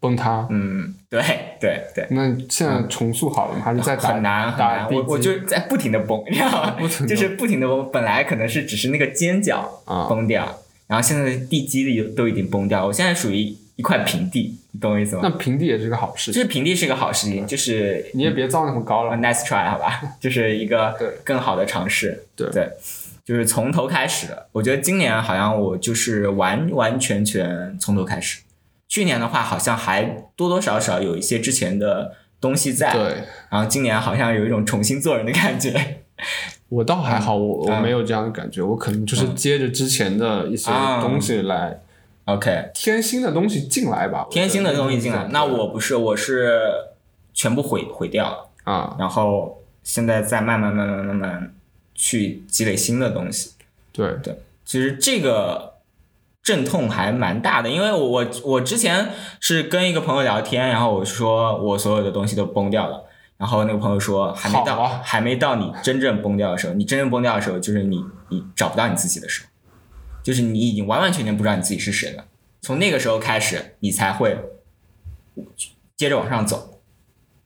崩塌。嗯，对对对。那现在重塑好了吗？还是在打很难很难，我我基就在不停的崩，你知道吗 就是不停的崩，本来可能是只是那个尖角啊崩掉，然后现在地基的都已经崩掉，我现在属于一块平地，你懂我意思吗那？平地也是个好事情，就是平地是个好事情，就是你也别造那么高了。nice try 好吧，就是一个对更好的尝试，对对，就是从头开始的。我觉得今年好像我就是完完全全从头开始，去年的话好像还多多少少有一些之前的东西在，对然后今年好像有一种重新做人的感觉。我倒还好，我我嗯没有这样的感觉，我可能就是接着之前的一些啊东西来 OK，添新的东西进来吧。我觉得。添新的东西进来，那我不是，我是全部毁毁掉了，啊，然后现在再慢慢慢慢慢慢去积累新的东西。对。对。其实这个阵痛还蛮大的，因为我我我之前是跟一个朋友聊天，然后我说我所有的东西都崩掉了，然后那个朋友说还没到，啊。还没到你真正崩掉的时候，你真正崩掉的时候，就是你你找不到你自己的时候，就是你已经完完全全不知道你自己是谁了，从那个时候开始，你才会接着往上走。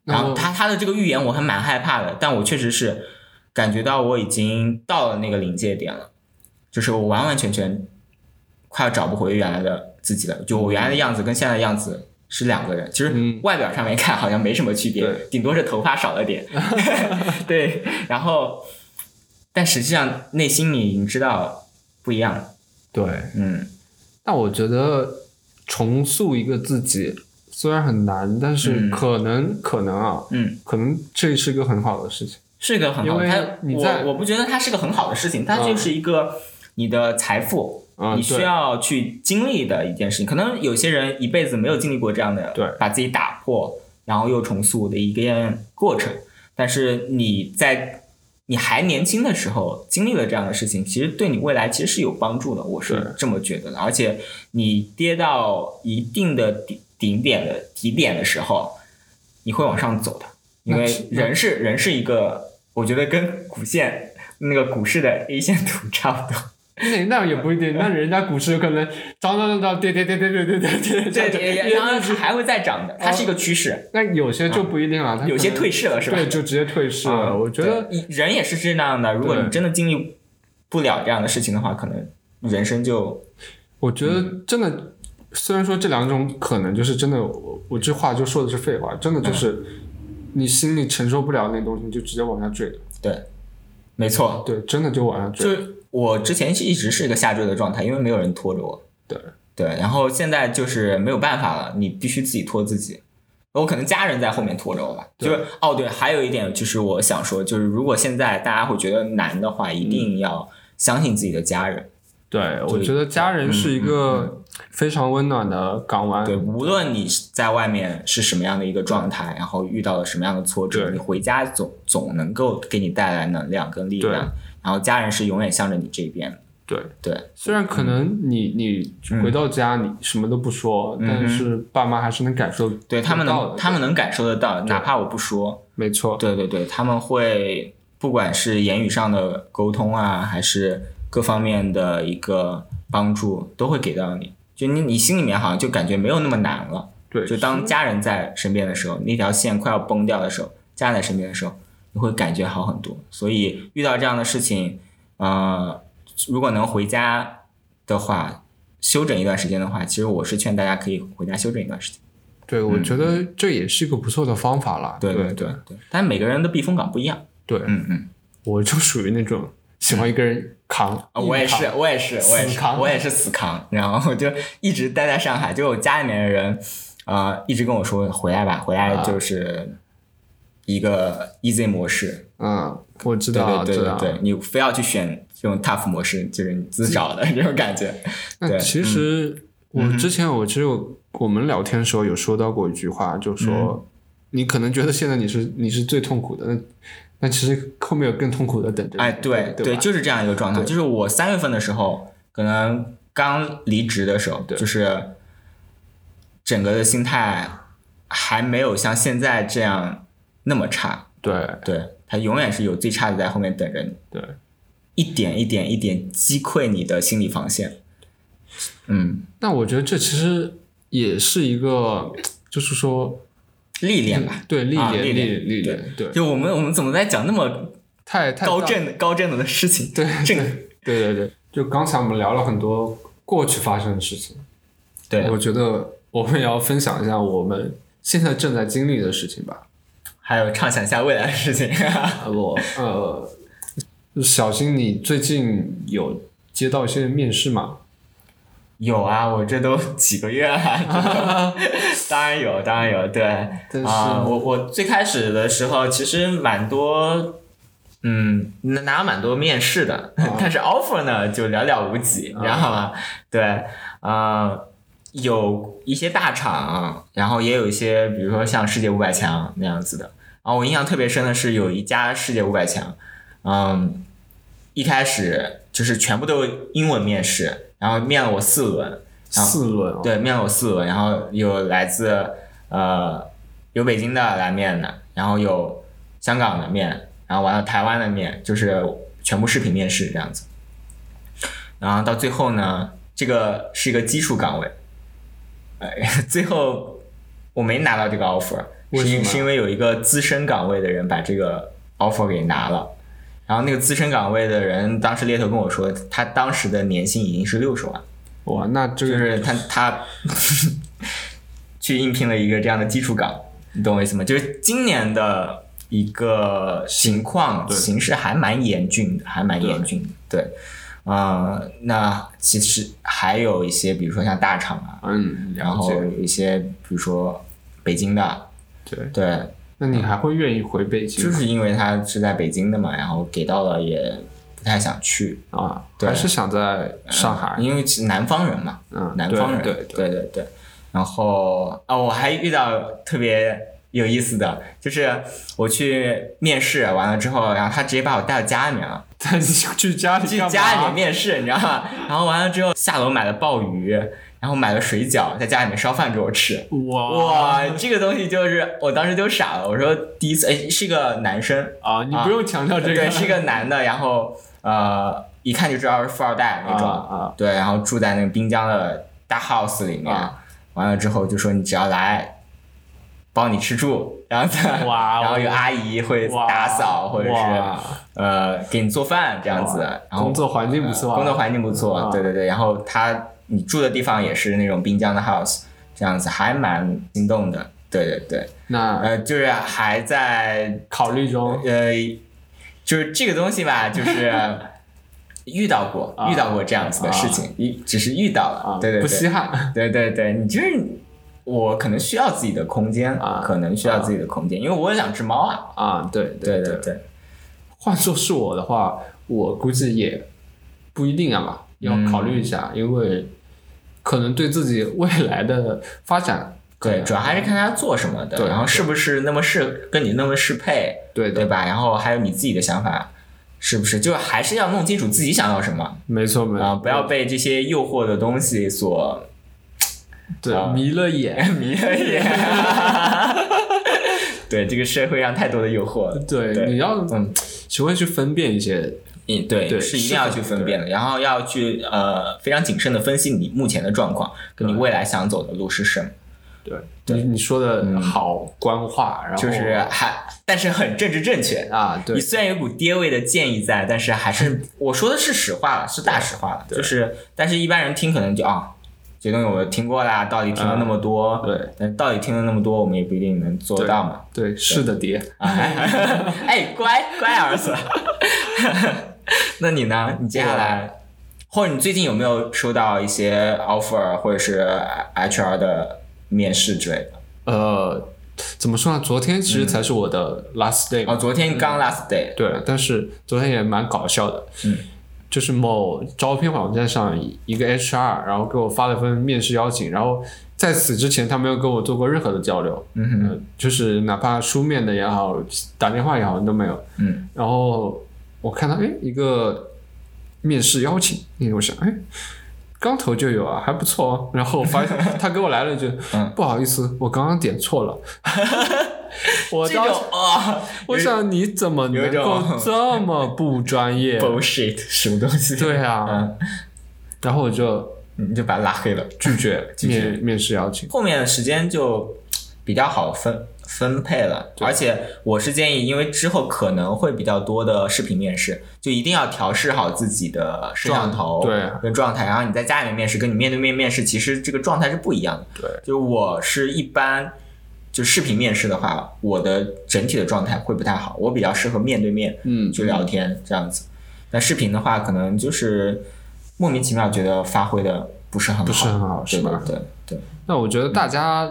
然后他他的这个预言我还蛮害怕的，但我确实是感觉到我已经到了那个临界点了，就是我完完全全快要找不回原来的自己了。就我原来的样子跟现在的样子是两个人，其实嗯外表上面看好像没什么区别对，顶多是头发少了点。对，然后但实际上内心你已经知道不一样了。对，嗯但我觉得重塑一个自己虽然很难，但是嗯可能、可能啊，嗯，可能这是一个很好的事情。是一个很好的，因为它你在我我不觉得它是个很好的事情，它嗯就是一个你的财富。嗯你需要去经历的一件事情，可能有些人一辈子没有经历过这样的，对把自己打破，然后又重塑的一个过程。但是你在你还年轻的时候经历了这样的事情，其实对你未来其实是有帮助的，我是这么觉得的。而且你跌到一定的顶顶点的底点的时候，你会往上走的，因为人是人是一个，我觉得跟股线那个股市的 A 线图 差不多。那那也不一定，那人家 股市可能涨涨涨涨跌跌跌跌跌跌跌跌然后它还会再涨的，它是一个趋势，那有些就不一定了，它有些退市了，是吧？对，就直接退市了。嗯我觉得对人也是这样的，如果对你真的经历不了这样的事情的话，可能人生就我觉得真的，虽然说这两种可能就是真的，我我这话就说的是废话，真的就是你心里承受不了那东西，你就直接往下坠。对，没错。对，真的就往下坠。就我之前是一直是一个下坠的状态，因为没有人拖着我。对对，然后现在就是没有办法了，你必须自己拖自己。我可能家人在后面拖着我吧，就是哦，对，还有一点就是我想说，就是如果现在大家会觉得难的话，一嗯定要相信自己的家人。对，我觉得家人是一个非常温暖的港湾。对，无论你在外面是什么样的一个状态，然后遇到了什么样的挫折，你回家总总能够给你带来能量跟力对量，然后家人是永远向着你这边的。对，对，虽然可能你你回到家你什么都不说，嗯但是爸妈还是能感受对他们能他们能感受得到，哪怕我不说，没错。对对对，他们会不管是言语上的沟通啊，还是各方面的一个帮助，都会给到你。就你你心里面好像就感觉没有那么难了。对，就当家人在身边的时候，那条线快要崩掉的时候，家人在身边的时候，你会感觉好很多。所以遇到这样的事情，呃，如果能回家的话，休整一段时间的话，其实我是劝大家可以回家休整一段时间。对，我觉得这也是一个不错的方法啦。对对对对对，但每个人的避风港不一样。对，嗯嗯。我就属于那种喜欢一个人扛。啊，我也是，我也是，我也是，扛我也是死扛，然后就一直待在上海，就我家里面的人，呃，一直跟我说回来吧，回来啊就是一个 easy 模式，嗯，我知道，对对。对对，你非要去选这种 tough 模式，就是你自找的 这种感觉。对那其实我之前我其实有我们聊天的时候有说到过一句话，就说你可能觉得现在你是你是最痛苦的，那那其实后面有更痛苦的等着你。哎，对对吧就是这样一个状态。就是我三月份的时候，可能刚离职的时候，对就是整个的心态还没有像现在这样那么差。对对，他永远是有最差的在后面等着你，对，一点一点一点击溃你的心理防线。嗯，那我觉得这其实也是一个，就是说，历练吧。对历练啊历练历历练，对，就我们我们怎么在讲那么太太大高正的高正的事情？对这个对对对，就刚才我们聊了很多过去发生的事情，对我觉得我们也要分享一下我们现在正在经历的事情吧。还有畅想一下未来的事情。啊 不，呃，小新，你最近有接到一些面试吗？有啊，我这都几个月了，当然有，当然有，对但是啊、我我最开始的时候其实蛮多，嗯，拿拿蛮多面试的，但是 offer 呢就寥寥无几，你知道吗？对，啊、有一些大厂，然后也有一些，比如说像世界五百强那样子的。然后我印象特别深的是有一家世界五百强，嗯，一开始就是全部都英文面试，然后面了我四轮，然后四轮哦，对，面了我四轮，然后有来自呃有北京的来面的，然后有香港的面，然后完了台湾的面，就是全部视频面试这样子。然后到最后呢，这个是一个基础岗位，呃，最后我没拿到这个 offer，是因是因为有一个资深岗位的人把这个 offer 给拿了。然后那个资深岗位的人当时猎头跟我说，他当时的年薪已经是六十万，哇，那这就是他他 去应聘了一个这样的基础岗，你懂我意思吗？就是今年的一个情况形势还蛮严峻的，还蛮严峻的，对。啊、那其实还有一些，比如说像大厂啊，嗯，然后，有一些比如说北京的，对，对，那你还会愿意回北京吗？就是因为他是在北京的嘛，然后给到了也不太想去，啊，对。还是想在上海，因为是南方人嘛，嗯，南方人，对对对。对对然后啊，我还遇到特别有意思的，就是我去面试完了之后，然后他直接把我带到家里面了，但你去家里去家里面面试，你知道吗？然后完了之后下楼买了鲍鱼，然后买了水饺，在家里面烧饭给我吃。哇哇，这个东西就是我当时就傻了，我说第一次，哎，是个男生，啊！你不用强调这个，对，是一个男的，然后呃，一看就知道是富二代那种，啊啊对，然后住在那个滨江的大 house 里面，啊完了之后就说你只要来，包你吃住，然后再哇哦然后有阿姨会打扫或者是呃给你做饭这样子，然后工作环境不错啊呃工作环境不错，啊对对对，然后他你住的地方也是那种滨江的 house，这样子还蛮心动的，对对对，那呃，就是还在考虑中。呃，就是这个东西吧，就是 遇到过，啊。遇到过这样子的事情，一、只是遇到了，啊，对对不稀，罕对对对，你就是我可能需要自己的空间，啊可能需要自己的空间，因为我有两只猫啊，啊，对对对。对对，换做是我的话，我估计也不一定啊吧，要考虑一下，因为可能对自己未来的发展，对，主要还是看他做什么的，对然后是不是那么适跟你那么适配，对，对吧？然后还有你自己的想法。是不是就还是要弄清楚自己想要什么没错没错啊？不要被这些诱惑的东西所对啊迷了眼，迷了眼。对，这个社会上太多的诱惑了。对，对你要嗯学会去分辨一些，嗯，对，对是一定要去分辨的，然后要去呃非常谨慎的分析你目前的状况，跟你未来想走的路是什么。对你你说的好官话，然后就是还，但是很政治正确。啊，对你虽然有股爹味的建议在，但是还是 我说的是实话了，是大实话了。就是，但是一般人听可能就啊，这东西我听过啦，道理听了那么多，对但道理听了那么多，我们也不一定能做到嘛。对是的爹，哎，哎，乖乖儿子。那你呢？你接下来，或者你最近有没有收到一些 offer 或者是 HR 的面试之类的？呃，怎么说呢？昨天其实才是我的 last day，嘛、哦，昨天刚 last day，对，但是昨天也蛮搞笑的，嗯，就是某招聘网站上一个 HR，然后给我发了份面试邀请，然后在此之前他没有跟我做过任何的交流，嗯就是哪怕书面的也好，打电话也好都没有，嗯，然后我看到哎一个面试邀请，因为我想哎刚投就有啊，还不错哦。然后我发现他给我来了一句，嗯不好意思，我刚刚点错了。我当时啊，我想你怎么能够这么不专业？bullshit 什么东西？对啊，嗯，然后我就你就把他拉黑了。拒绝拒绝面面试邀请。后面的时间就比较好分分配了，而且我是建议，因为之后可能会比较多的视频面试，就一定要调试好自己的摄像头对跟状态，然后你在家里面面试，跟你面对面面试，其实这个状态是不一样的。对，就我是一般。就视频面试的话，我的整体的状态会不太好，我比较适合面对面，嗯去聊天这样子。那视频的话，可能就是莫名其妙觉得发挥的不是很好，不是很好对是吧对对对，那我觉得大家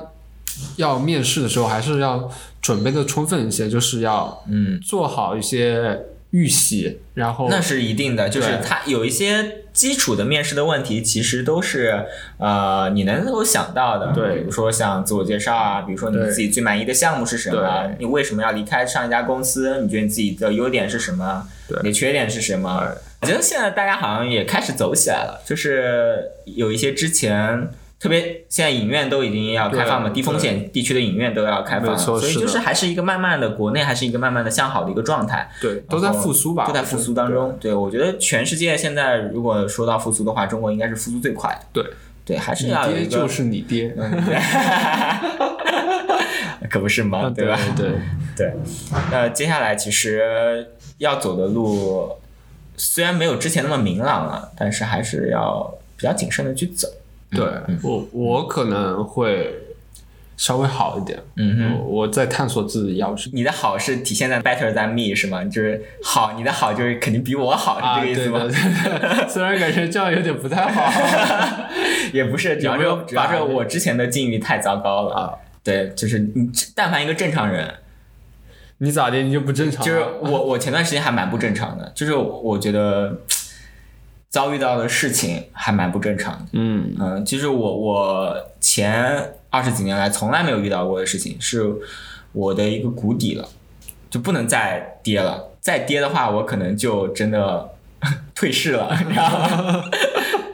要面试的时候，还是要准备的充分一些，就是要嗯，做好一些预习，然后那是一定的，就是对。它有一些基础的面试的问题，其实都是呃你能够想到的。对。比如说像自我介绍啊，比如说你自己最满意的项目是什么，你为什么要离开上一家公司，你觉得你自己的优点是什么，对。你的缺点是什么？我觉得现在大家好像也开始走起来了，就是有一些之前。特别现在影院都已经要开放嘛，低风险地区的影院都要开放所以就是还是一个慢慢的国内还是一个慢慢的向好的一个状态。对都在复苏吧，都在复苏当中。对，我觉得全世界现在如果说到复苏的话，中国应该是复苏最快的。对对，还是要有一个，爹就是你爹，可不是嘛？对吧？对，对。那接下来其实要走的路，虽然没有之前那么明朗了，但是还是要比较谨慎的去走。对我我可能会稍微好一点，嗯哼。我我在探索自己要是你的好是体现在 better than me 是吗？就是好，你的好就是肯定比我好，啊，是这个意思吗？虽然感觉这样有点不太好，也不是，主要是主要是我之前的境遇太糟糕了啊。对，就是你但凡一个正常人，你咋的你就不正常啊？就是我我前段时间还蛮不正常的，就是我觉得遭遇到的事情还蛮不正常的。嗯嗯，其实我我前二十几年来从来没有遇到过的事情，是我的一个谷底了，就不能再跌了。再跌的话，我可能就真的 退市了，你知道吗？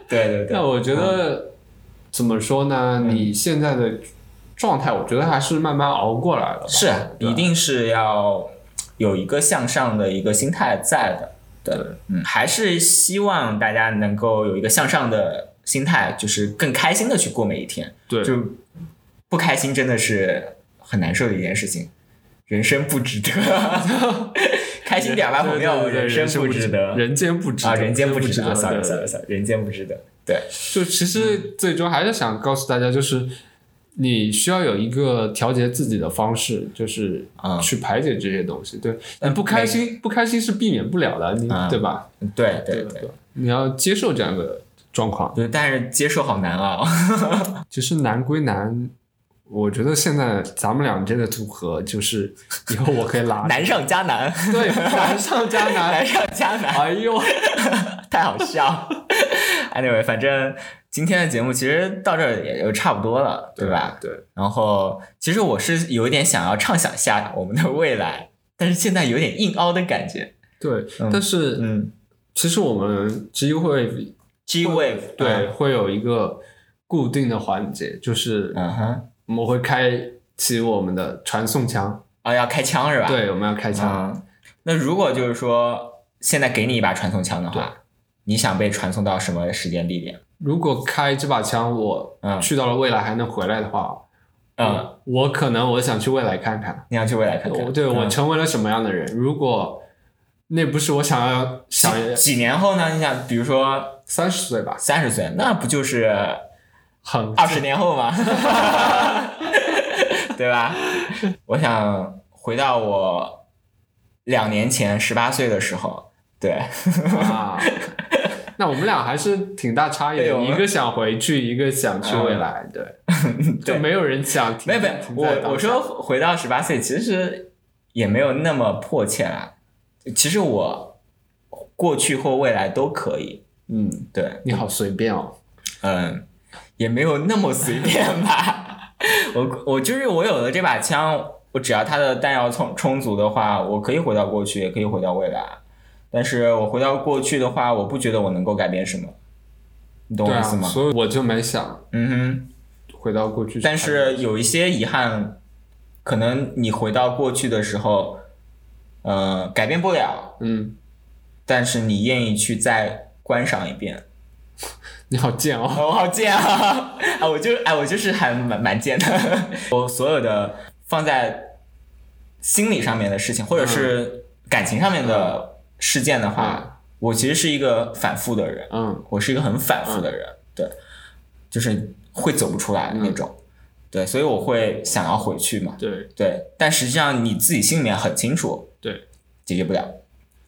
对 对对。那我觉得怎么说呢？你现在的状态，我觉得还是慢慢熬过来了。是一定是要有一个向上的一个心态在的。对，嗯，还是希望大家能够有一个向上的心态，就是更开心的去过每一天。对就不开心真的是很难受的一件事情，人生不值得。开心点吧，朋友，人生不值得。人间不值得啊，人间不不值得得。，sorry 对 sorry sorry，人间不值得。对，就其实最终还是想告诉大家，就是你需要有一个调节自己的方式，就是嗯去排解这些东西。对，嗯你不开心，不开心是避免不了的，你嗯对吧？对对对对你要接受这样的状况。对，但是接受好难啊。其实难归难，我觉得现在咱们俩这个组合，就是以后我可以拉 难上加难，对难上加难 难。上加难。哎呦，太好笑。anyway，反正今天的节目其实到这儿也就差不多了，对吧？对，然后其实我是有一点想要畅想一下我们的未来，但是现在有点硬凹的感觉。对，嗯但是嗯其实我们机会，G wave，对，会有一个固定的环节，就是嗯哼，我们会开启我们的传送枪，啊，要开枪是吧？，对，我们要开枪。嗯。那如果就是说现在给你一把传送枪的话，你想被传送到什么时间地点？如果开这把枪，我嗯去到了未来还能回来的话，嗯，我可能我想去未来看看，你想去未来看看？我对我嗯成为了什么样的人。如果那不是我想要想几几年后呢？你想，比如说三十岁吧，三十岁，那不就是很二十年后嘛，对吧？我想回到我两年前十八岁的时候，对，啊。那我们俩还是挺大差异的，一个想回去，一个想去未来，对，就没有人想没有没有，我我说回到十八岁，其实也没有那么迫切啦。其实我过去或未来都可以，嗯，对，你好随便哦，嗯，也没有那么随便吧。我我就是我有了这把枪，我只要它的弹药充充足的话，我可以回到过去，也可以回到未来。但是我回到过去的话，我不觉得我能够改变什么。你懂我意思吗？所以我就没想嗯哼。回到过去。但是有一些遗憾，可能你回到过去的时候，呃，改变不了，嗯，但是你愿意去再观赏一遍。你好贱哦。我好贱啊！啊，我就哎，我就是还蛮蛮贱的。我所有的放在心理上面的事情，或者是感情上面的事件的话，我其实是一个反复的人，嗯我是一个很反复的人，对，就是会走不出来的那种。对，所以我会想要回去嘛。对对，但实际上你自己心里面很清楚，对解决不了。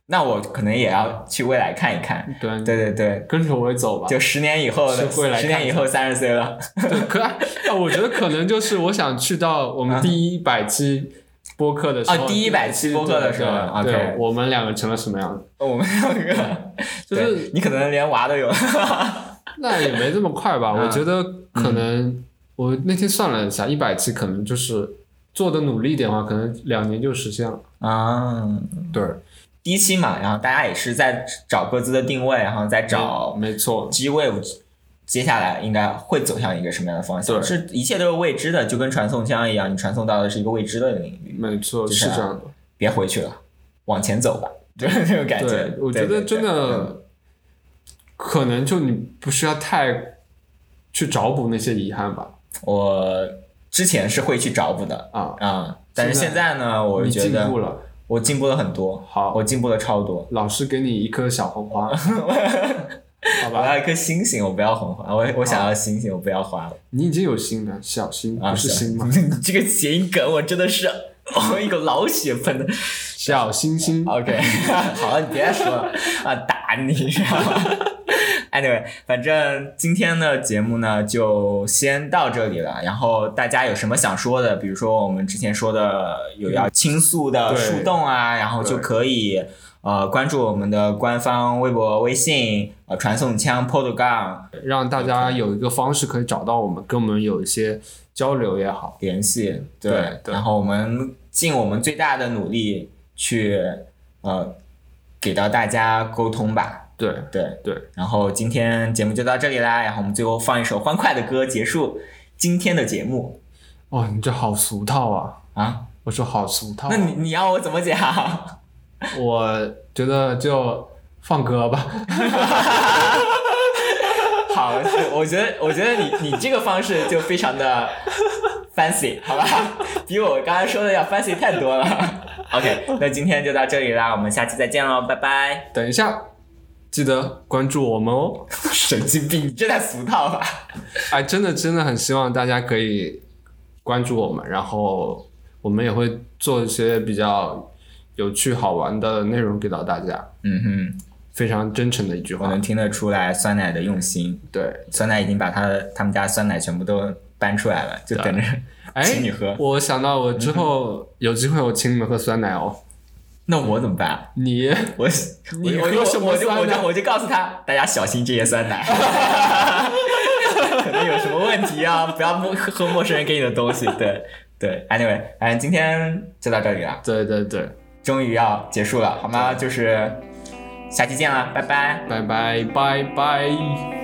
那我可能也要去未来看一看。对对对对，跟着我走吧。就十年以后的，未来十年以后三十岁了。对，可 啊，我觉得可能就是我想去到我们第一百期播客的时候，啊第一百期播客的时候对对我们两个成了什么样子？我们两个，就是你可能连娃都有。那也没这么快吧？嗯我觉得可能我那天算了一下，一百期可能就是做的努力一点的话，可能两年就实现了。啊，对，第一期嘛，然后大家也是在找各自的定位，然后再找没错，G Wave 接下来应该会走向一个什么样的方向？对是一切都是未知的，就跟传送枪一样，你传送到的是一个未知的领域，没错，就是这样的。别回去了，往前走吧，就是这种感觉对，。我觉得真的可能就你不需要太去找补那些遗憾吧。我之前是会去找补的啊，啊，但是现现在呢，我觉得进步了，我进步了很多，好我进步了超多。老师给你一颗小红花，好吧我？要一颗星星，我不要红花，我我想要星星，我不要花了你已经有星了，小星啊！不是星吗？你这个谐音梗我真的是，哦，一口老血喷的。小星星，OK，好了，你别说了啊，打你。Anyway，反正今天的节目呢就先到这里了。然后大家有什么想说的，比如说我们之前说的有要倾诉的树洞啊，然后就可以呃关注我们的官方微博、微信呃传送枪 Pod 杠让大家有一个方式可以找到我们，跟我们有一些交流也好。联系，对对然后我们尽我们最大的努力去呃给到大家沟通吧。对对对，然后今天节目就到这里啦，然后我们最后放一首欢快的歌结束今天的节目哦，你这好俗套啊！啊。我说好俗套、啊。那你你要我怎么讲？我觉得就放歌吧。好，是我觉得我觉得你你这个方式就非常的 fancy，好吧？比我刚才说的要 fancy 太多了。OK，那今天就到这里啦，我们下期再见喽，拜拜。等一下，记得关注我们哦。神经病，你这太俗套了吧？哎，真的真的很希望大家可以关注我们，然后我们也会做一些比较有趣好玩的内容给到大家。嗯哼，非常真诚的一句话我能，听得出来酸奶的用心。对，酸奶已经把他的他们家酸奶全部都搬出来了，就等着哎请你喝。我想到我之后有机会我请你们喝酸奶哦。那我怎么办？你 我你我我喝什么我就我就我就告诉他，大家小心这些酸奶，可能有什么问题啊，不要陌喝陌生人给你的东西。对对，anyway，嗯，今天就到这里了，对对对，终于要结束了，好吗？就是下期见了，拜拜。拜拜拜拜。